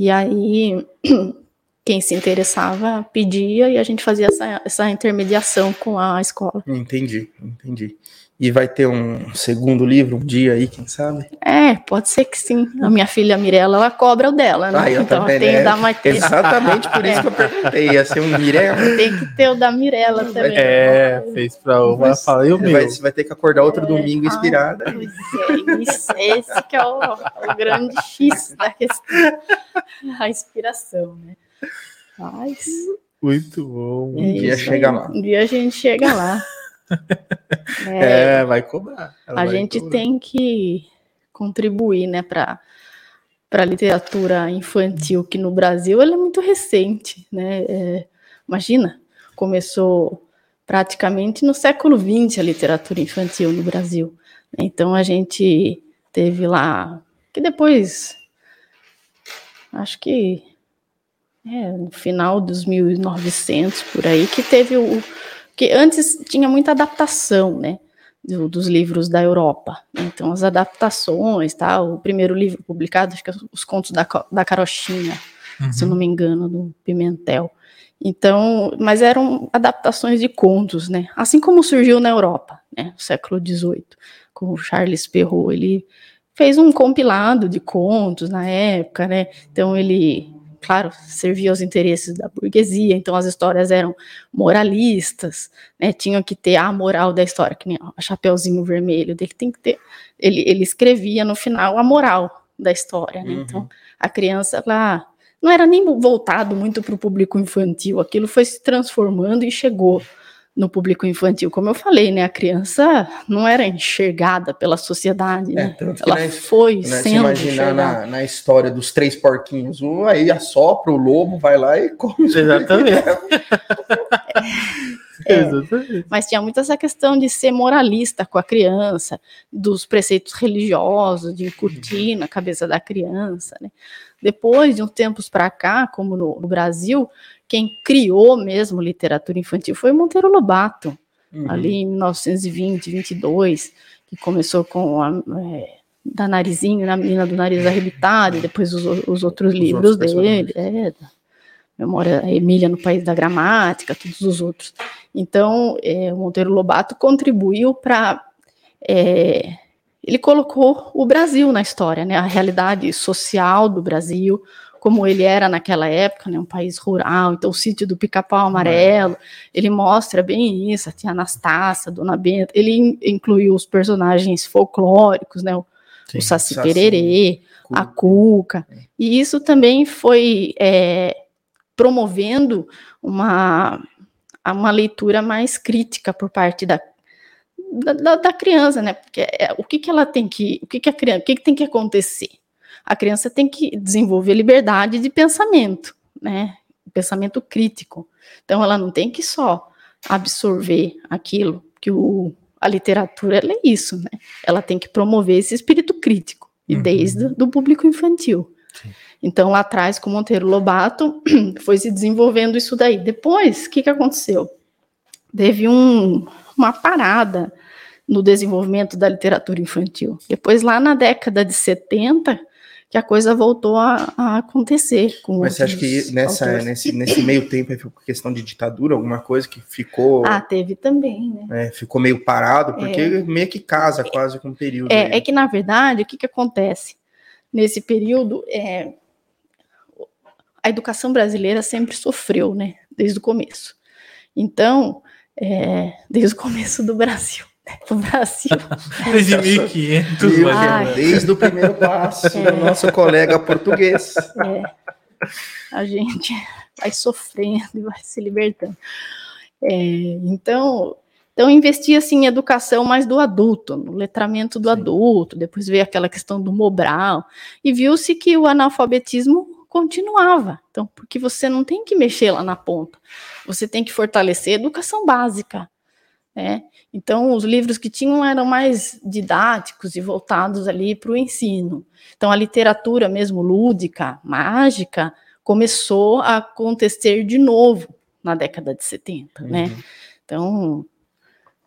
E aí, quem se interessava pedia e a gente fazia essa, essa intermediação com a escola. Entendi, entendi. E vai ter um segundo livro um dia aí, quem sabe? É, pode ser que sim. A minha filha Mirella, ela cobra o dela, né? Ah, eu então também, tem né? dar mais tempo. Exatamente por isso é. que eu perguntei. Ia ser um Mirella. Tem que ter o da Mirella também. É, fez pra uma, fala e o meu. Vai, você vai ter que acordar outro é. domingo inspirada. Ah, pois é, esse que é o, o grande X da questão. A inspiração, né? Mas... Muito bom. Um dia chega lá. Um dia a gente chega lá. É, é vai cobrar. a gente cobrar. tem que contribuir, né, para para a literatura infantil, que no Brasil ela é muito recente, né? É, imagina, começou praticamente no século XX a literatura infantil no Brasil. Então a gente teve lá, que depois, acho que é, no final dos 1900 por aí, que teve o, porque antes tinha muita adaptação, né? Do, dos livros da Europa. Então, as adaptações, tá? O primeiro livro publicado, acho que é Os Contos da, da Carochinha, uhum. se eu não me engano, do Pimentel. Então, mas eram adaptações de contos, né? Assim como surgiu na Europa, né? No século XVIII, com o Charles Perrault. Ele fez um compilado de contos na época, né? Então, ele claro, servia aos interesses da burguesia, então as histórias eram moralistas, né, tinham que ter a moral da história, que nem o Chapeuzinho Vermelho, dele tem que ter, ele, ele escrevia no final a moral da história, né, uhum. então a criança lá não era nem voltado muito para o público infantil, aquilo foi se transformando e chegou no público infantil. Como eu falei, né, a criança não era enxergada pela sociedade, é, né? Ela na, foi né, sendo se imaginar na, na, história dos três porquinhos, um aí assopra o lobo, vai lá e come. Exatamente. É, Exatamente. Mas tinha muito essa questão de ser moralista com a criança, dos preceitos religiosos, de incutir na cabeça da criança, né? Depois de uns tempos para cá, como no, no Brasil, quem criou mesmo literatura infantil foi Monteiro Lobato, uhum. ali em 1920, 22, que começou com a, é, da Narizinho, na menina do nariz arrebitado, e depois os, os outros os livros outros dele, é, Memória Emília no País da Gramática, todos os outros. Então, é, o Monteiro Lobato contribuiu para. É, ele colocou o Brasil na história, né, a realidade social do Brasil, como ele era naquela época, né, um país rural, então o sítio do Pica-Pau Amarelo, ele mostra bem isso, a tia Anastácia, Dona Benta, ele incluiu os personagens folclóricos, né, o, Sim, o Saci, Saci Pererê, a Cuca, e isso também foi é, promovendo uma, uma leitura mais crítica por parte da, da, da criança, né, porque é, o que, que ela tem que, o que, que a criança, o que, que tem que acontecer? A criança tem que desenvolver liberdade de pensamento, né? Pensamento crítico. Então, ela não tem que só absorver aquilo que o, a literatura é isso, né? Ela tem que promover esse espírito crítico, e uhum. desde do público infantil. Sim. Então, lá atrás, com Monteiro Lobato, foi se desenvolvendo isso daí. Depois, o que, que aconteceu? Teve um, uma parada no desenvolvimento da literatura infantil. Depois, lá na década de 70, que a coisa voltou a, a acontecer. Com Mas você acha que nessa, nesse, nesse meio tempo ficou questão de ditadura, alguma coisa que ficou. Ah, teve também, né? É, ficou meio parado, porque é. meio que casa quase com o período. É, é, que, na verdade, o que, que acontece? Nesse período, é, a educação brasileira sempre sofreu, né? Desde o começo. Então, é, desde o começo do Brasil o Brasil. Desde 1500. Desde o primeiro passo é. do nosso colega português. É. A gente vai sofrendo e vai se libertando. É, então, então investia assim, em educação mais do adulto, no letramento do Sim. adulto, depois veio aquela questão do Mobral, e viu-se que o analfabetismo continuava. Então, porque você não tem que mexer lá na ponta, você tem que fortalecer a educação básica. Né? Então, os livros que tinham eram mais didáticos e voltados ali para o ensino. Então, a literatura mesmo lúdica, mágica, começou a acontecer de novo na década de 70, né? uhum. né? Então,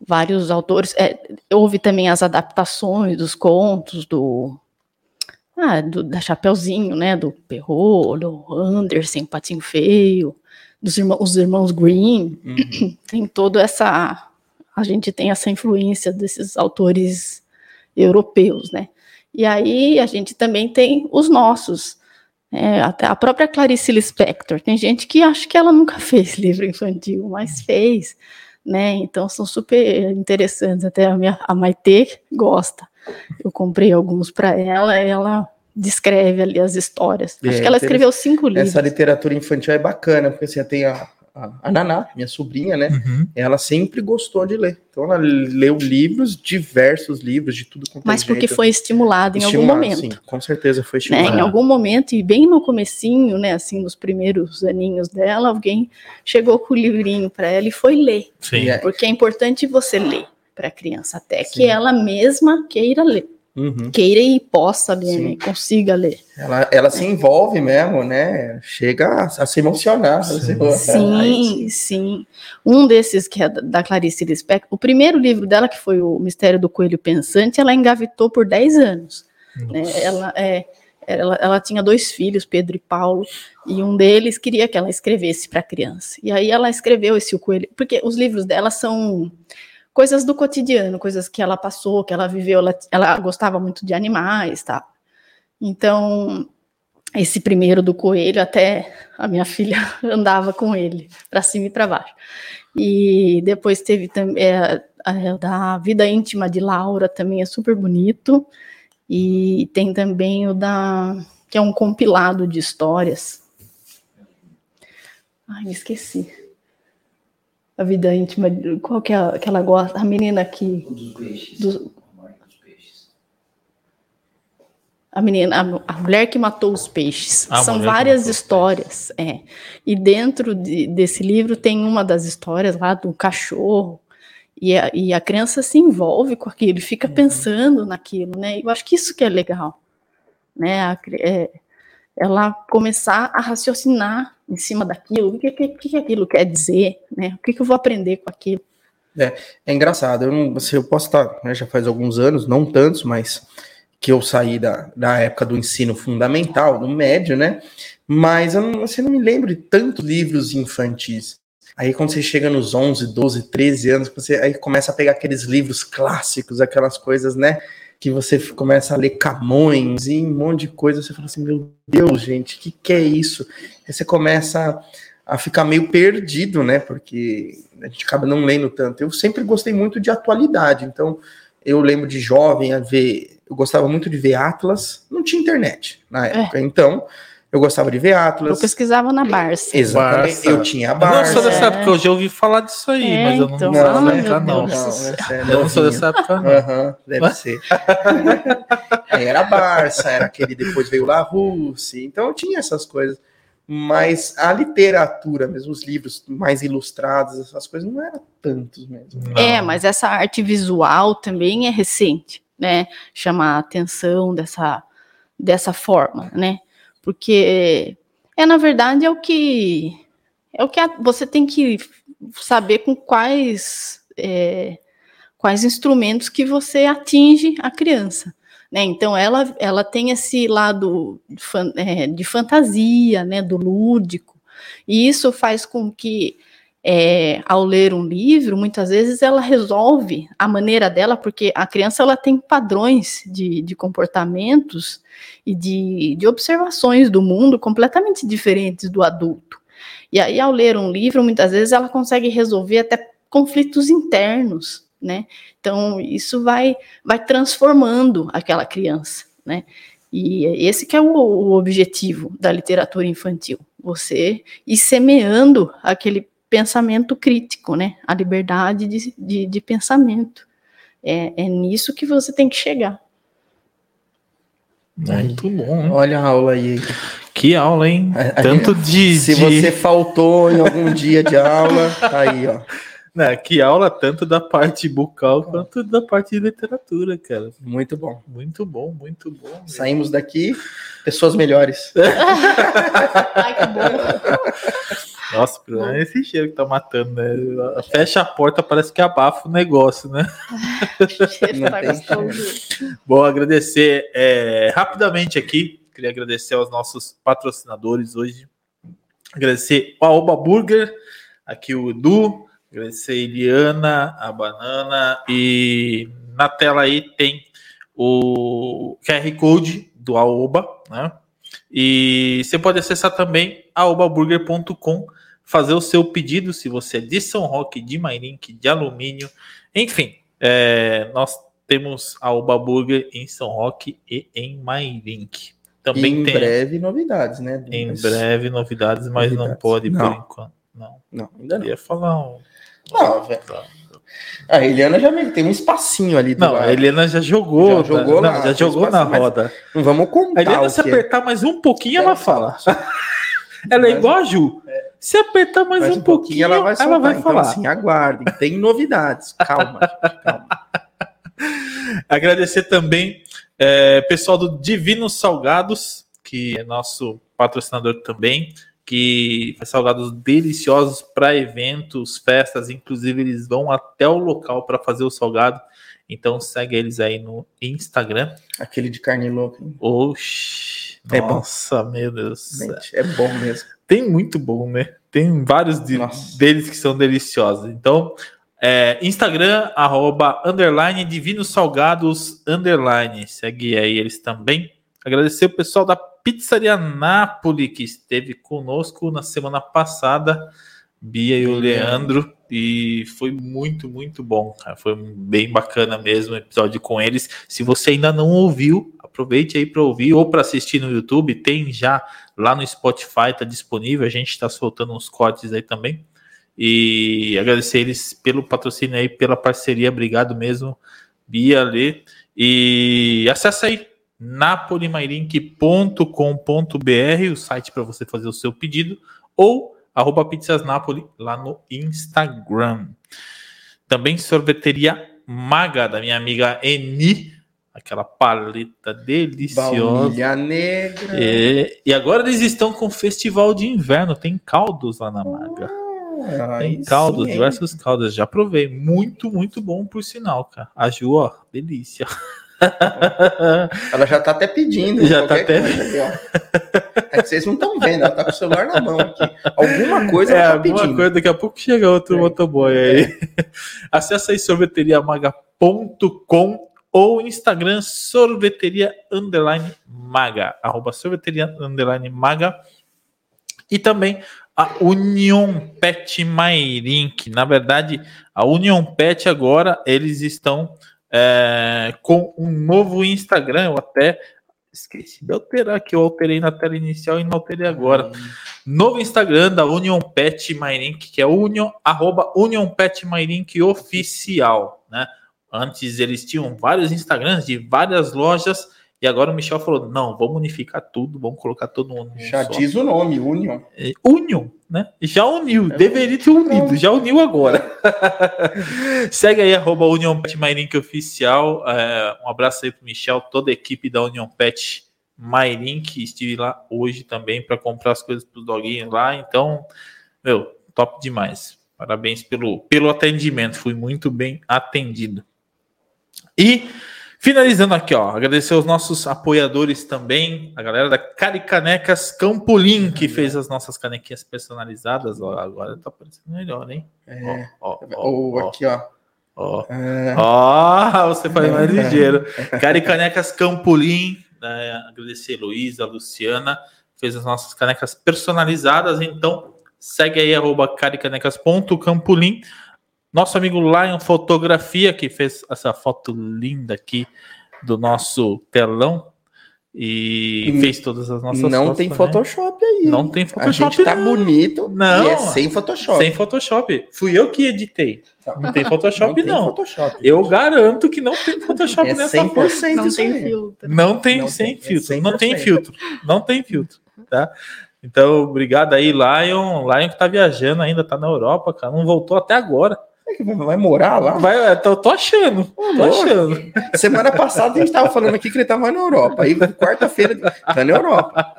vários autores. É, houve também as adaptações dos contos do, ah, do da Chapeuzinho, né? Do Perrault, do Anderson, Patinho Feio, dos irmãos, os irmãos Green. Uhum. Tem toda essa a gente tem essa influência desses autores europeus, né? E aí a gente também tem os nossos, é, até a própria Clarice Lispector. Tem gente que acha que ela nunca fez livro infantil, mas fez, né? Então são super interessantes. Até a minha a Maite gosta. Eu comprei alguns para ela, e ela descreve ali as histórias. Acho é, que ela escreveu cinco livros. Essa literatura infantil é bacana, porque você tem a, a, Naná, minha sobrinha, né? Uhum. Ela sempre gostou de ler. Então ela leu livros, diversos livros, de tudo quanto é Mas porque foi estimulado em estimulado, algum momento. Sim, com certeza foi estimulado. Né? Em algum momento, e bem no comecinho, né, assim, nos primeiros aninhos dela, alguém chegou com o livrinho para ela e foi ler. Sim. Porque é importante você ler para a criança, até sim. que ela mesma queira ler uhum. queira e possa ler, né? consiga ler. Ela, ela se envolve mesmo, né? Chega a, a se emocionar. Sim, sim, sim. Um desses que é da Clarice Lispector, o primeiro livro dela, que foi o Mistério do Coelho Pensante, ela engavetou por 10 anos. Né? Ela, é, ela, ela tinha dois filhos, Pedro e Paulo, e um deles queria que ela escrevesse para a criança. E aí ela escreveu esse O Coelho, porque os livros dela são coisas do cotidiano, coisas que ela passou, que ela viveu, ela, ela gostava muito de animais, tá? Então, esse primeiro do coelho, até a minha filha andava com ele para cima e para baixo. E depois teve também é, da vida íntima de Laura, também é super bonito. E tem também o da que é um compilado de histórias. Ai, me esqueci a vida íntima, qual que é a, que ela gosta? A menina que. Dos peixes. Dos, a menina, a, a, mulher que matou os peixes. A São várias histórias, é. E dentro de, desse livro tem uma das histórias lá do cachorro. E a, e a criança se envolve com aquilo, fica uhum. pensando naquilo, né? Eu acho que isso que é legal, né? A, é, ela começar a raciocinar em cima daquilo, o que, que, que aquilo quer dizer, né? O que, que eu vou aprender com aquilo. É, é engraçado, eu, não, assim, eu posso estar, né, já faz alguns anos, não tantos, mas que eu saí da, da época do ensino fundamental, do médio, né? Mas eu não, assim, não me lembro de tantos livros infantis. Aí quando você chega nos 11, 12, 13 anos, você aí começa a pegar aqueles livros clássicos, aquelas coisas, né? Que você começa a ler Camões e um monte de coisa, você fala assim, meu Deus, gente, o que, que é isso? Aí você começa a ficar meio perdido, né? Porque a gente acaba não lendo tanto. Eu sempre gostei muito de atualidade, então eu lembro de jovem a ver, eu gostava muito de ver Atlas, não tinha internet na é. época, é. então eu gostava de ver Atlas. Eu pesquisava na Barça. Exatamente. Barça. Eu tinha a Barça. Eu não sou dessa época, eu já ouvi falar disso aí, é, mas eu não, então, não, não, época, não. não, é eu não sou dessa época, não. Uhum, deve ser. era a Barça, era aquele depois veio lá a Rússia. Então eu tinha essas coisas. Mas a literatura, mesmo os livros mais ilustrados, essas coisas, não eram tantos mesmo. Não. É, mas essa arte visual também é recente, né? Chamar a atenção dessa, dessa forma, né? Porque é na verdade é o que é o que a, você tem que saber com quais é, quais instrumentos que você atinge a criança. Né? Então ela, ela tem esse lado é, de fantasia, né, do lúdico, e isso faz com que é, ao ler um livro, muitas vezes ela resolve a maneira dela, porque a criança ela tem padrões de, de comportamentos e de, de observações do mundo completamente diferentes do adulto. E aí, ao ler um livro, muitas vezes ela consegue resolver até conflitos internos, né? Então, isso vai, vai transformando aquela criança, né? E esse que é o, o objetivo da literatura infantil, você ir semeando aquele pensamento crítico, né? A liberdade de, de, de pensamento. É, é nisso que você tem que chegar. Muito bom. Hein? Olha a aula aí. Que aula, hein? Tanto de. Se de... você faltou em algum dia de aula, tá aí, ó. Não, que aula tanto da parte bucal quanto da parte de literatura, cara. Muito bom. Muito bom, muito bom. Mesmo. Saímos daqui pessoas melhores. Ai, que bom. Nossa, é esse cheiro que tá matando, né? Fecha a porta, parece que abafa o negócio, né? Bom, agradecer é, rapidamente aqui. Queria agradecer aos nossos patrocinadores hoje. Agradecer o Aoba Burger, aqui o Edu, agradecer a Eliana, a Banana e na tela aí tem o QR Code do Aoba, né? E você pode acessar também aobaburger.com fazer o seu pedido, se você é de São Roque, de Mairink, de alumínio, enfim, é, nós temos a Uba Burger em São Roque e em Mairink. Também em tem, breve novidades, né? Em mas... breve novidades, mas novidades. não pode não. por enquanto. Não, não ainda não. Eu ia falar um... Não, velho. A Eliana já tem um espacinho ali. não, lado. a Eliana já jogou. Já jogou, na, já jogou na roda. Não vamos contar. A Eliana, se é. apertar é. mais um pouquinho, ela fala. Ela é igual a Ju. É. Se apertar mais, mais um, um, pouquinho, pouquinho ela vai, soltar. ela vai então, falar. Assim, aguardem, tem novidades. Calma, gente, calma. Agradecer também é, pessoal do Divino Salgados, que é nosso patrocinador também, que faz salgados deliciosos para eventos, festas, inclusive eles vão até o local para fazer o salgado. Então segue eles aí no Instagram. Aquele de carne louca. Oxi. É nossa, bom. meu Deus. Gente, é bom mesmo. Tem muito bom, né? Tem vários de, deles que são deliciosos. Então, é, Instagram, arroba, underline, Divinos Salgados, underline. Segue aí eles também. Agradecer o pessoal da Pizzaria Napoli, que esteve conosco na semana passada, Bia e o Leandro, e foi muito, muito bom, cara. Foi bem bacana mesmo o episódio com eles. Se você ainda não ouviu, aproveite aí para ouvir ou para assistir no YouTube, tem já lá no Spotify, tá disponível. A gente está soltando uns cortes aí também. E agradecer eles pelo patrocínio aí, pela parceria. Obrigado mesmo, Bia, Lê. E acessa aí napolimairink.com.br, o site para você fazer o seu pedido, ou arroba pizzasnapoli lá no Instagram. Também sorveteria Maga, da minha amiga Eni, aquela paleta deliciosa. Baunilha negra. É, e agora eles estão com festival de inverno, tem caldos lá na Maga. Ah, tem caldos, diversos caldos. Já provei. Muito, muito bom por sinal, cara. A Ju, ó, delícia. ela já tá até pedindo. Já tá até. é que vocês não estão vendo, ela tá com o celular na mão aqui. Alguma coisa é, ela tá alguma pedindo. coisa, daqui a pouco chega outro é. motoboy aí. É. Acesse aí sorveteriamaga.com ou Instagram sorveteria underline maga, arroba sorveteria underline maga. E também a Union Pet Mairink. Na verdade, a Union Pet agora eles estão é, com um novo Instagram. Eu até esqueci de alterar que eu alterei na tela inicial e não alterei agora. Novo Instagram da Union Pet Mairink, que é Union, arroba Union Pet Mairink oficial, né? Antes eles tinham vários Instagrams de várias lojas e agora o Michel falou: não, vamos unificar tudo, vamos colocar todo mundo. Já só. diz o nome, Union. É, Union, né? Já uniu, é deveria ter unido, já uniu agora. Segue aí, arroba Union Pet Mairink Oficial. É, um abraço aí pro Michel, toda a equipe da Union Pet Mairink. Estive lá hoje também para comprar as coisas para os doguinhos lá. Então, meu, top demais. Parabéns pelo, pelo atendimento, fui muito bem atendido. E Finalizando aqui, ó, agradecer aos nossos apoiadores também, a galera da Caricanecas Campolim, que fez as nossas canequinhas personalizadas. Ó, agora tá parecendo melhor, hein? É. Ó, ó, ó, aqui, ó. Ó, é. ó, você faz mais ligeiro. Caricanecas Campolim, né, agradecer a Luísa, a Luciana, fez as nossas canecas personalizadas. Então, segue aí, arroba caricanecas.campolim. Nosso amigo Lion Fotografia, que fez essa foto linda aqui do nosso telão e, e fez todas as nossas não fotos. Não tem também. Photoshop aí. Não tem Photoshop. A gente tá não. bonito. Não. é sem Photoshop. Sem Photoshop. Fui eu que editei. Não tem Photoshop, não. não. Photoshop, eu garanto que não tem Photoshop é nessa 100% foto. Não tem filtro. Não tem não sem tem, filtro. É não tem filtro. Não tem filtro. Tá? Então, obrigado aí, Lion. Lion que tá viajando ainda, tá na Europa, cara. Não voltou até agora. Vai morar lá? Vai, tô, tô achando. Tô achando. Semana passada a gente tava falando aqui que ele tava na Europa. Aí quarta-feira tá na Europa.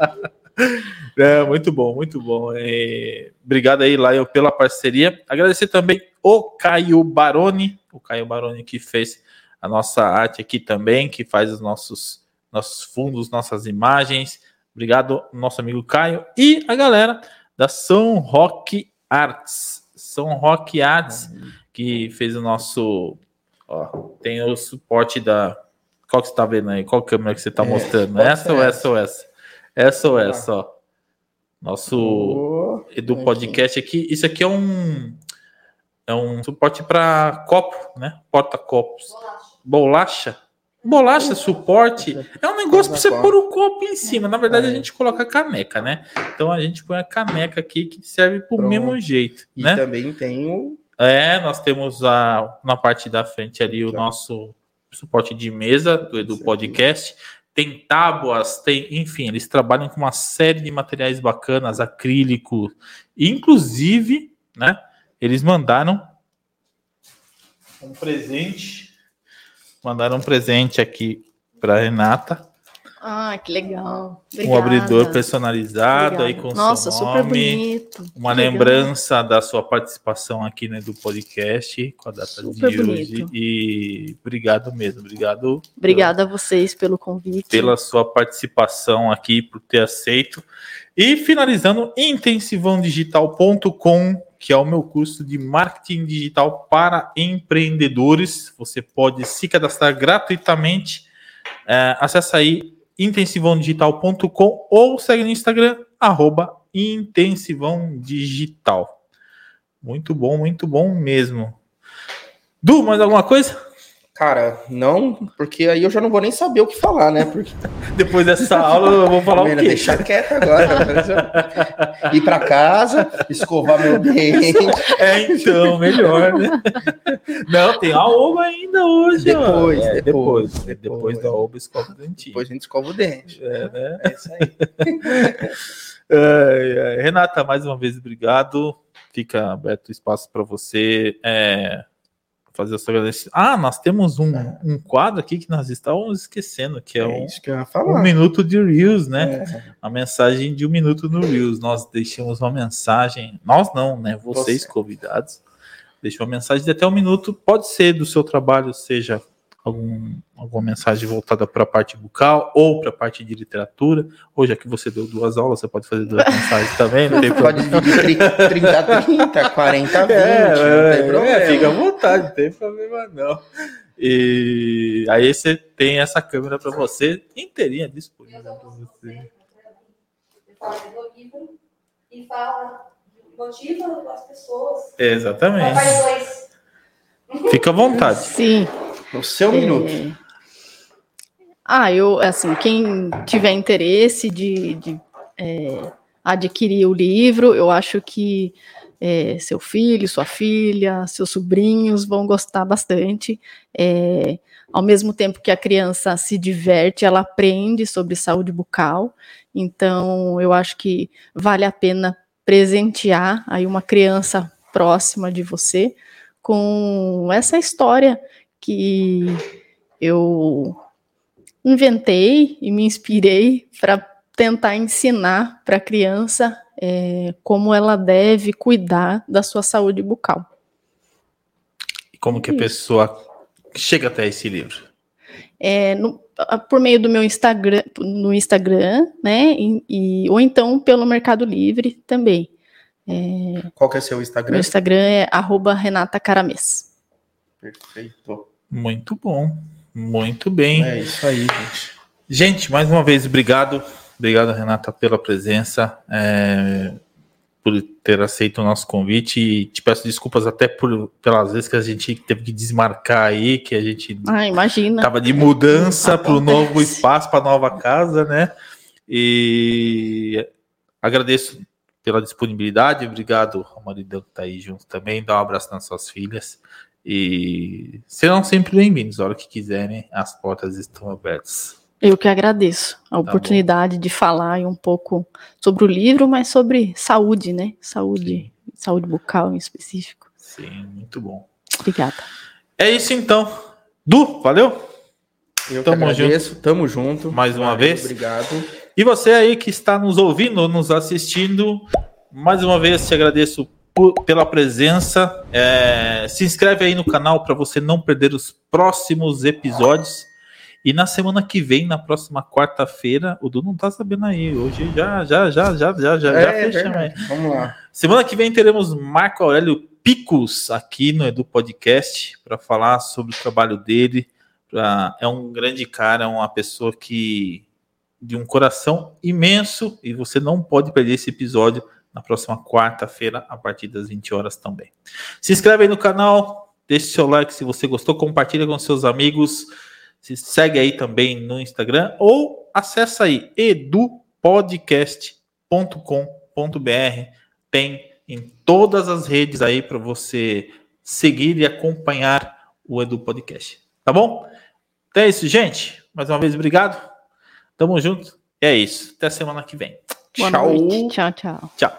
É, muito bom, muito bom. É, obrigado aí, Laio, pela parceria. Agradecer também o Caio Baroni, o Caio Baroni que fez a nossa arte aqui também, que faz os nossos, nossos fundos, nossas imagens. Obrigado, nosso amigo Caio. E a galera da São Rock Arts. São Rock Arts, que fez o nosso. Ó, tem o suporte da. Qual que você tá vendo aí? Qual câmera que você tá é, mostrando? Essa ou essa ou essa? Essa ou essa, ó. Nosso oh, Edu Podcast aqui. Isso aqui é um. É um suporte para copo, né? Porta-copos. Bolacha. Bolacha Bolacha, suporte, é um negócio para você pôr o copo em cima. Na verdade, a é. gente coloca a caneca, né? Então a gente põe a caneca aqui que serve para o mesmo jeito. E né? também tem o. É, nós temos a, na parte da frente ali o nosso suporte de mesa do Edu Podcast. Tem tábuas, tem, enfim, eles trabalham com uma série de materiais bacanas, acrílico, inclusive, né? Eles mandaram um presente mandaram um presente aqui para Renata. Ah, que legal. Obrigada. Um abridor personalizado Obrigada. aí com Nossa, seu nome. super bonito. Uma que lembrança legal. da sua participação aqui né, do podcast com a data super de bonito. hoje. E obrigado mesmo. Obrigado. Obrigada a vocês pelo convite. Pela sua participação aqui, por ter aceito. E finalizando, intensivãodigital.com que é o meu curso de marketing digital para empreendedores. Você pode se cadastrar gratuitamente. É, acesse aí intensivãodigital.com ou segue no Instagram, arroba. Muito bom, muito bom mesmo. Du, mais alguma coisa? Cara, não, porque aí eu já não vou nem saber o que falar, né? Porque... Depois dessa aula eu vou falar Mena, o quê? Deixar quieto agora. Ir para casa, escovar meu dente. É, então, melhor, né? Não, tem a oba ainda hoje, depois, é, depois, depois, depois, depois, da oba escova o dente. Depois a gente escova o dente. É, né? É isso aí. é, é. Renata, mais uma vez, obrigado. Fica aberto o espaço para você. É fazer o seu agradecimento. Ah, nós temos um, é. um quadro aqui que nós estávamos esquecendo, que é, é um, que um minuto de Reels, né? É. A mensagem de um minuto no Reels. Nós deixamos uma mensagem, nós não, né? Vocês Você. convidados, deixou uma mensagem de até um minuto. Pode ser do seu trabalho, seja algum, alguma mensagem voltada para a parte bucal ou para a parte de literatura. Ou já que você deu duas aulas, você pode fazer duas mensagens também. Não tem pode dividir 30, 30, 40, 20. É, não tem é, problema. É, fica à vontade, não tem problema não. E aí você tem essa câmera para você inteirinha disponível para você. E fala, motiva as pessoas. Exatamente. Fica à vontade. Sim. No seu é... minuto. Ah, eu, assim, quem tiver interesse de, de é, adquirir o livro, eu acho que é, seu filho, sua filha, seus sobrinhos vão gostar bastante. É, ao mesmo tempo que a criança se diverte, ela aprende sobre saúde bucal. Então, eu acho que vale a pena presentear aí uma criança próxima de você com essa história que eu inventei e me inspirei para tentar ensinar para a criança é, como ela deve cuidar da sua saúde bucal. E como que a pessoa chega até esse livro? É, no, por meio do meu Instagram, no Instagram, né? E, e, ou então pelo Mercado Livre também. É, Qual que é seu Instagram? Meu Instagram é arroba Renata Caramês. Perfeito. Muito bom. Muito bem. É isso aí, gente. Gente, mais uma vez, obrigado. Obrigado, Renata, pela presença, é, por ter aceito o nosso convite. E te peço desculpas até por, pelas vezes que a gente teve que desmarcar aí, que a gente ah, imagina. tava de mudança para o novo espaço, para a nova casa, né? E agradeço pela disponibilidade. Obrigado ao maridão que está aí junto também. Dá um abraço nas suas filhas. E serão sempre bem-vindos. A hora que quiserem, as portas estão abertas. Eu que agradeço a tá oportunidade bom. de falar um pouco sobre o livro, mas sobre saúde, né? Saúde, Sim. saúde bucal em específico. Sim, muito bom. Obrigada. É isso então. Du, valeu? Eu tamo agradeço, junto. tamo junto. Mais uma vez. Obrigado. E você aí que está nos ouvindo, nos assistindo, mais uma vez te agradeço por, pela presença. É, se inscreve aí no canal para você não perder os próximos episódios. E na semana que vem, na próxima quarta-feira, o Du não tá sabendo aí. Hoje já, já, já, já, já, já, é, já fechamos. Vamos lá. Semana que vem teremos Marco Aurélio Picos aqui no Edu Podcast para falar sobre o trabalho dele. Pra, é um grande cara, uma pessoa que de um coração imenso e você não pode perder esse episódio na próxima quarta-feira, a partir das 20 horas também. Se inscreve aí no canal, deixe seu like se você gostou, compartilha com seus amigos, se segue aí também no Instagram ou acessa aí edupodcast.com.br. Tem em todas as redes aí para você seguir e acompanhar o Edu Podcast. Tá bom? Então é isso, gente. Mais uma vez, obrigado. Tamo junto. É isso. Até semana que vem. 巧巧巧。